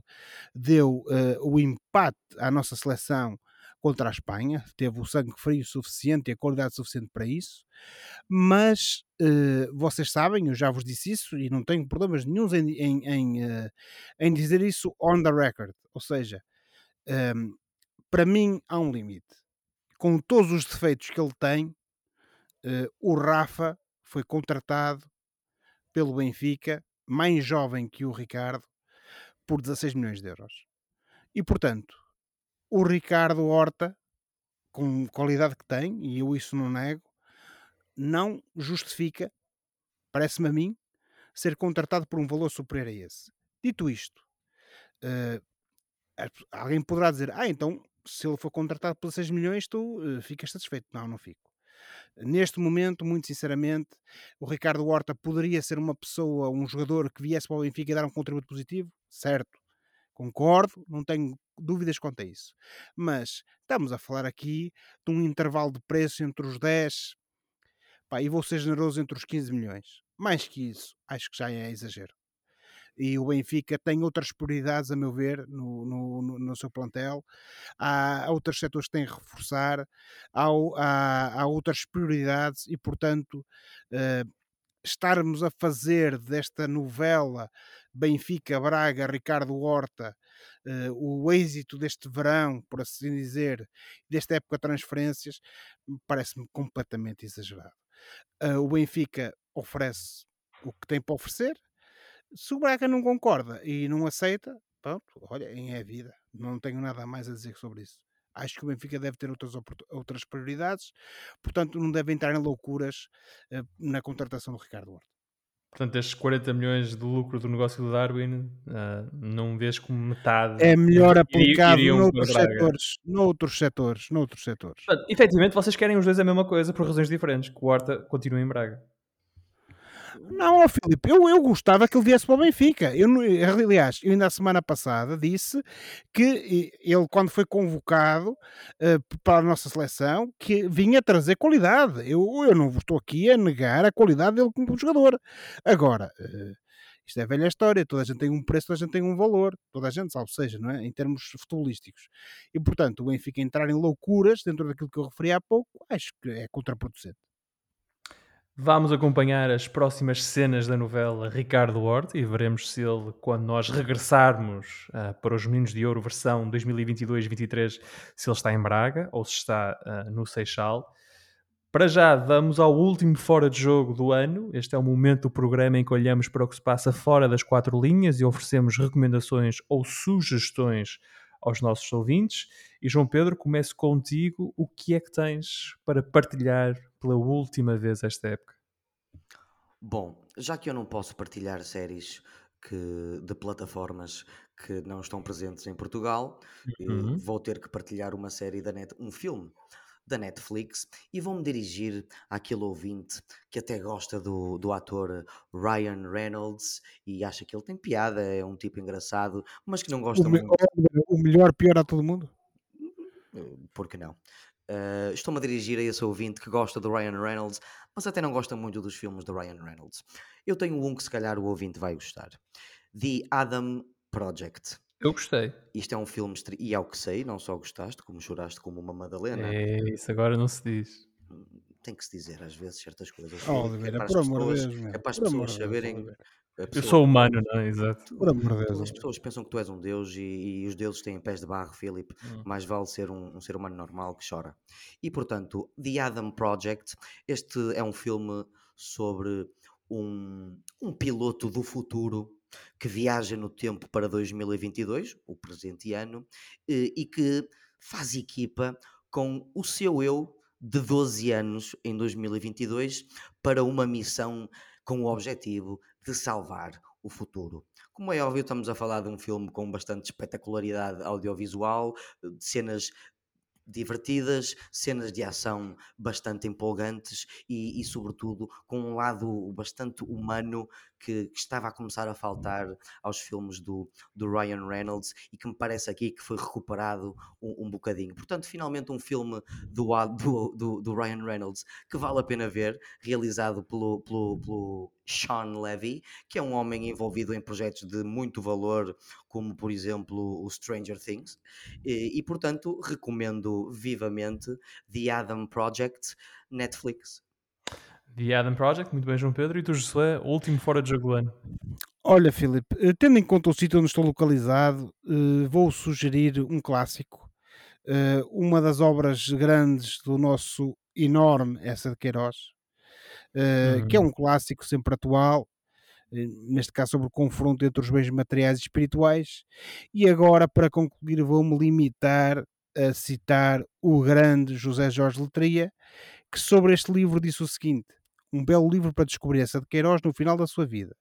deu uh, o empate à nossa seleção contra a Espanha, teve o sangue frio suficiente e a qualidade suficiente para isso, mas uh, vocês sabem, eu já vos disse isso e não tenho problemas nenhums em, em, em, uh, em dizer isso on the record, ou seja, um, ehm, para mim há um limite. Com todos os defeitos que ele tem, uh, o Rafa foi contratado pelo Benfica, mais jovem que o Ricardo, por 16 milhões de euros. E portanto, o Ricardo Horta, com qualidade que tem, e eu isso não nego, não justifica, parece-me a mim, ser contratado por um valor superior a esse. Dito isto, uh, alguém poderá dizer: Ah, então se ele for contratado por 6 milhões, tu uh, ficas satisfeito. Não, não fico. Neste momento, muito sinceramente, o Ricardo Horta poderia ser uma pessoa, um jogador que viesse para o Benfica e dar um contributo positivo, certo? Concordo, não tenho dúvidas quanto a isso. Mas estamos a falar aqui de um intervalo de preço entre os 10 pá, e vou ser generoso entre os 15 milhões. Mais que isso, acho que já é exagero. E o Benfica tem outras prioridades, a meu ver, no, no, no seu plantel. Há, outros setores que têm que reforçar, há, há, há outras prioridades e, portanto, uh, estarmos a fazer desta novela Benfica, Braga, Ricardo Horta, uh, o êxito deste verão, por assim dizer, desta época de transferências, parece-me completamente exagerado. Uh, o Benfica oferece o que tem para oferecer. Se o Braga não concorda e não aceita, pronto, olha, é a vida. Não tenho nada mais a dizer sobre isso. Acho que o Benfica deve ter outras, outras prioridades, portanto, não deve entrar em loucuras uh, na contratação do Ricardo Horta. Portanto, estes 40 milhões de lucro do negócio do Darwin, uh, não vês como metade. É melhor aplicado noutros setores, noutros setores, noutros setores. Portanto, efetivamente, vocês querem os dois a mesma coisa por razões diferentes, que o Horta continue em Braga. Não, oh, Filipe, eu, eu gostava que ele viesse para o Benfica. Eu, aliás, eu ainda a semana passada disse que ele, quando foi convocado uh, para a nossa seleção, que vinha trazer qualidade. Eu, eu não estou aqui a negar a qualidade dele como jogador. Agora, uh, isto é velha história, toda a gente tem um preço, toda a gente tem um valor, toda a gente, salvo seja, não é? em termos futebolísticos. E, portanto, o Benfica entrar em loucuras dentro daquilo que eu referi há pouco, acho que é contraproducente. Vamos acompanhar as próximas cenas da novela Ricardo Horta e veremos se ele, quando nós regressarmos uh, para os Meninos de Ouro versão 2022-23, se ele está em Braga ou se está uh, no Seixal. Para já, vamos ao último fora de jogo do ano. Este é o momento do programa em que olhamos para o que se passa fora das quatro linhas e oferecemos recomendações ou sugestões aos nossos ouvintes. E João Pedro, começo contigo. O que é que tens para partilhar pela última vez esta época? Bom, já que eu não posso partilhar séries que, de plataformas que não estão presentes em Portugal, uhum. vou ter que partilhar uma série da net, um filme da Netflix e vou-me dirigir àquele ouvinte que até gosta do, do ator Ryan Reynolds e acha que ele tem piada, é um tipo engraçado, mas que não gosta o muito. O melhor, pior a todo mundo? Por que não? Uh, Estou-me a dirigir a esse ouvinte que gosta do Ryan Reynolds, mas até não gosta muito dos filmes do Ryan Reynolds. Eu tenho um que se calhar o ouvinte vai gostar. The Adam Project. Eu gostei. Isto é um filme, e é o que sei, não só gostaste, como choraste como uma Madalena. É, isso agora não se diz. Hum, tem que se dizer às vezes certas coisas. Oh, é, para por amor de Deus, é para as pessoas saberem Pessoa, eu sou humano, não é? Exato. Por amor de Deus. As pessoas pensam que tu és um deus e, e os deuses têm pés de barro, Filipe. Hum. Mais vale ser um, um, ser humano normal que chora. E portanto, The Adam Project, este é um filme sobre um, um piloto do futuro que viaja no tempo para 2022, o presente ano, e que faz equipa com o seu eu de 12 anos em 2022 para uma missão com o objetivo de salvar o futuro. Como é óbvio, estamos a falar de um filme com bastante espetacularidade audiovisual, de cenas divertidas, cenas de ação bastante empolgantes e, e sobretudo, com um lado bastante humano que, que, estava a começar a faltar aos filmes do, do Ryan Reynolds e que me parece aqui que foi recuperado um, um bocadinho. Portanto, finalmente um filme do, do, do, do, Ryan Reynolds que vale a pena ver, realizado pelo, pelo, pelo Sean Levy, que é um homem envolvido em projetos de muito valor, como por exemplo o Stranger Things, e, e portanto recomendo vivamente The Adam Project Netflix. The Adam Project, muito bem, João Pedro. E tu, Josué, o último fora de jogo do ano? Olha, Filipe, eh, tendo em conta o sítio onde estou localizado, uh, vou sugerir um clássico, uh, uma das obras grandes do nosso enorme essa de Queiroz, uh, que é um clássico sempre atual, neste caso sobre o confronto entre os bens materiais e espirituais. E agora, para concluir, vou-me limitar a citar o grande José Jorge Letria, que sobre este livro disse o seguinte: um belo livro para descobrir essa de Queiroz no final da sua vida.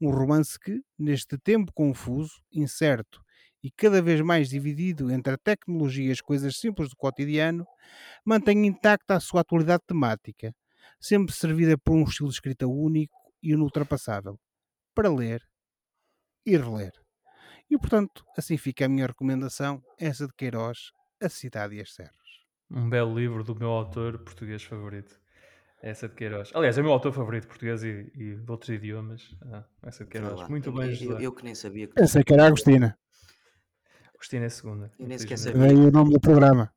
Um romance que, neste tempo confuso, incerto e cada vez mais dividido entre a tecnologia e as coisas simples do cotidiano, mantém intacta a sua atualidade temática, sempre servida por um estilo de escrita único e inultrapassável, para ler e reler. E portanto, assim fica a minha recomendação, essa de Queiroz, A Cidade e as Serras. Um belo livro do meu autor português favorito. Essa de Queiroz. Aliás, é o meu autor favorito, português e, e de outros idiomas. Ah, essa de Queiroz. Muito bem, eu, eu, eu, que nem sabia que. Essa é que era a Agostina. Agostina é a segunda. Eu nem sequer sabia. Veio o nome do programa.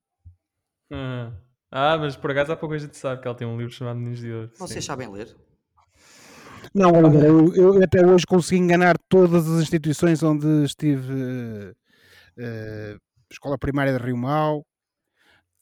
Ah. ah, mas por acaso há pouco a gente sabe que ela tem um livro chamado Meninos de Ouro. Vocês Sim. sabem ler? Não, Oliver, eu, eu, até hoje consegui enganar todas as instituições onde estive. Uh, uh, escola primária de Rio Mau,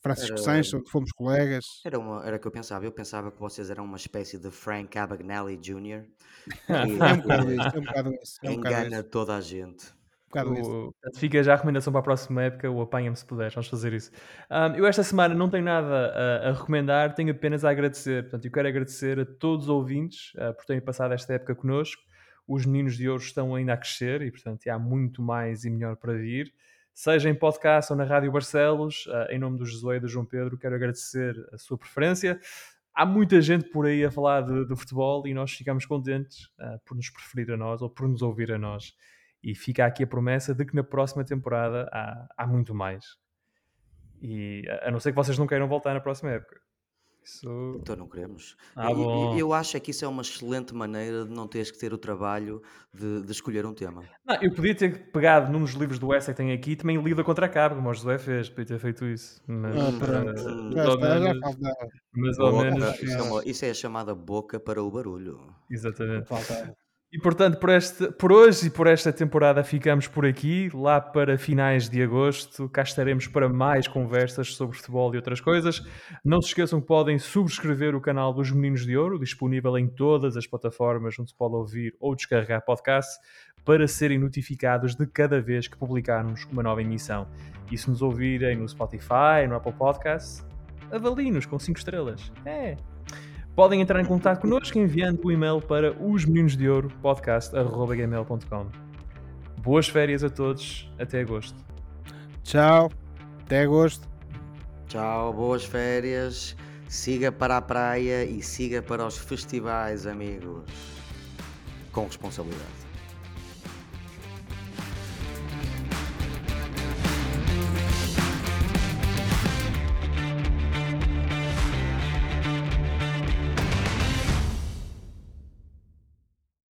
Francisco era, Sanches, onde fomos colegas. Era, uma, era o que eu pensava. Eu pensava que vocês eram uma espécie de Frank Abagnale Jr. é um bocado isso, é um bocado isso. É um engana isso. toda a gente. Um o, fica já a recomendação para a próxima época, o apanha-me se puder, vamos fazer isso. Um, eu esta semana não tenho nada a, a, recomendar, tenho apenas a agradecer. Portanto, eu quero agradecer a todos os ouvintes uh, por terem passado esta época connosco. Os meninos de ouro estão ainda a crescer e, portanto, há muito mais e melhor para vir seja em podcast ou na Rádio Barcelos. Uh, em nome do Josué e do João Pedro, quero agradecer a sua preferência. Há muita gente por aí a falar de, de futebol e nós ficamos contentes uh, por nos preferir a nós ou por nos ouvir a nós. E fica aqui a promessa de que na próxima temporada há, há muito mais. E a não ser que vocês não queiram voltar na próxima época. Isso... Então não queremos. Ah, bom. Eu, acho é que isso é uma excelente maneira de não teres que ter o trabalho de, de escolher um tema. Não, eu podia ter pegado num dos livros do Essa que tem aqui também lido contra a cabo, como o José fez, podia ter feito isso. Mas, ah, pronto. Uh, já está, menos, já mas ao menos. Isso é, uma, isso é, a chamada boca para o barulho. Exatamente. E portanto, por, este, por hoje e por esta temporada ficamos por aqui. Lá para finais de agosto, cá estaremos para mais conversas sobre futebol e outras coisas. Não se esqueçam que podem subscrever o canal dos Meninos de Ouro, disponível em todas as plataformas onde se pode ouvir ou descarregar podcast, para serem notificados de cada vez que publicarmos uma nova emissão. E se nos ouvirem no Spotify, no Apple Podcasts, avaliem-nos com 5 estrelas. É, Podem entrar em contato connosco enviando o e-mail para os meninos de ouro podcast.gmail.com. Boas férias a todos, até agosto. Tchau, até agosto. Tchau, boas férias. Siga para a praia e siga para os festivais, amigos. Com responsabilidade.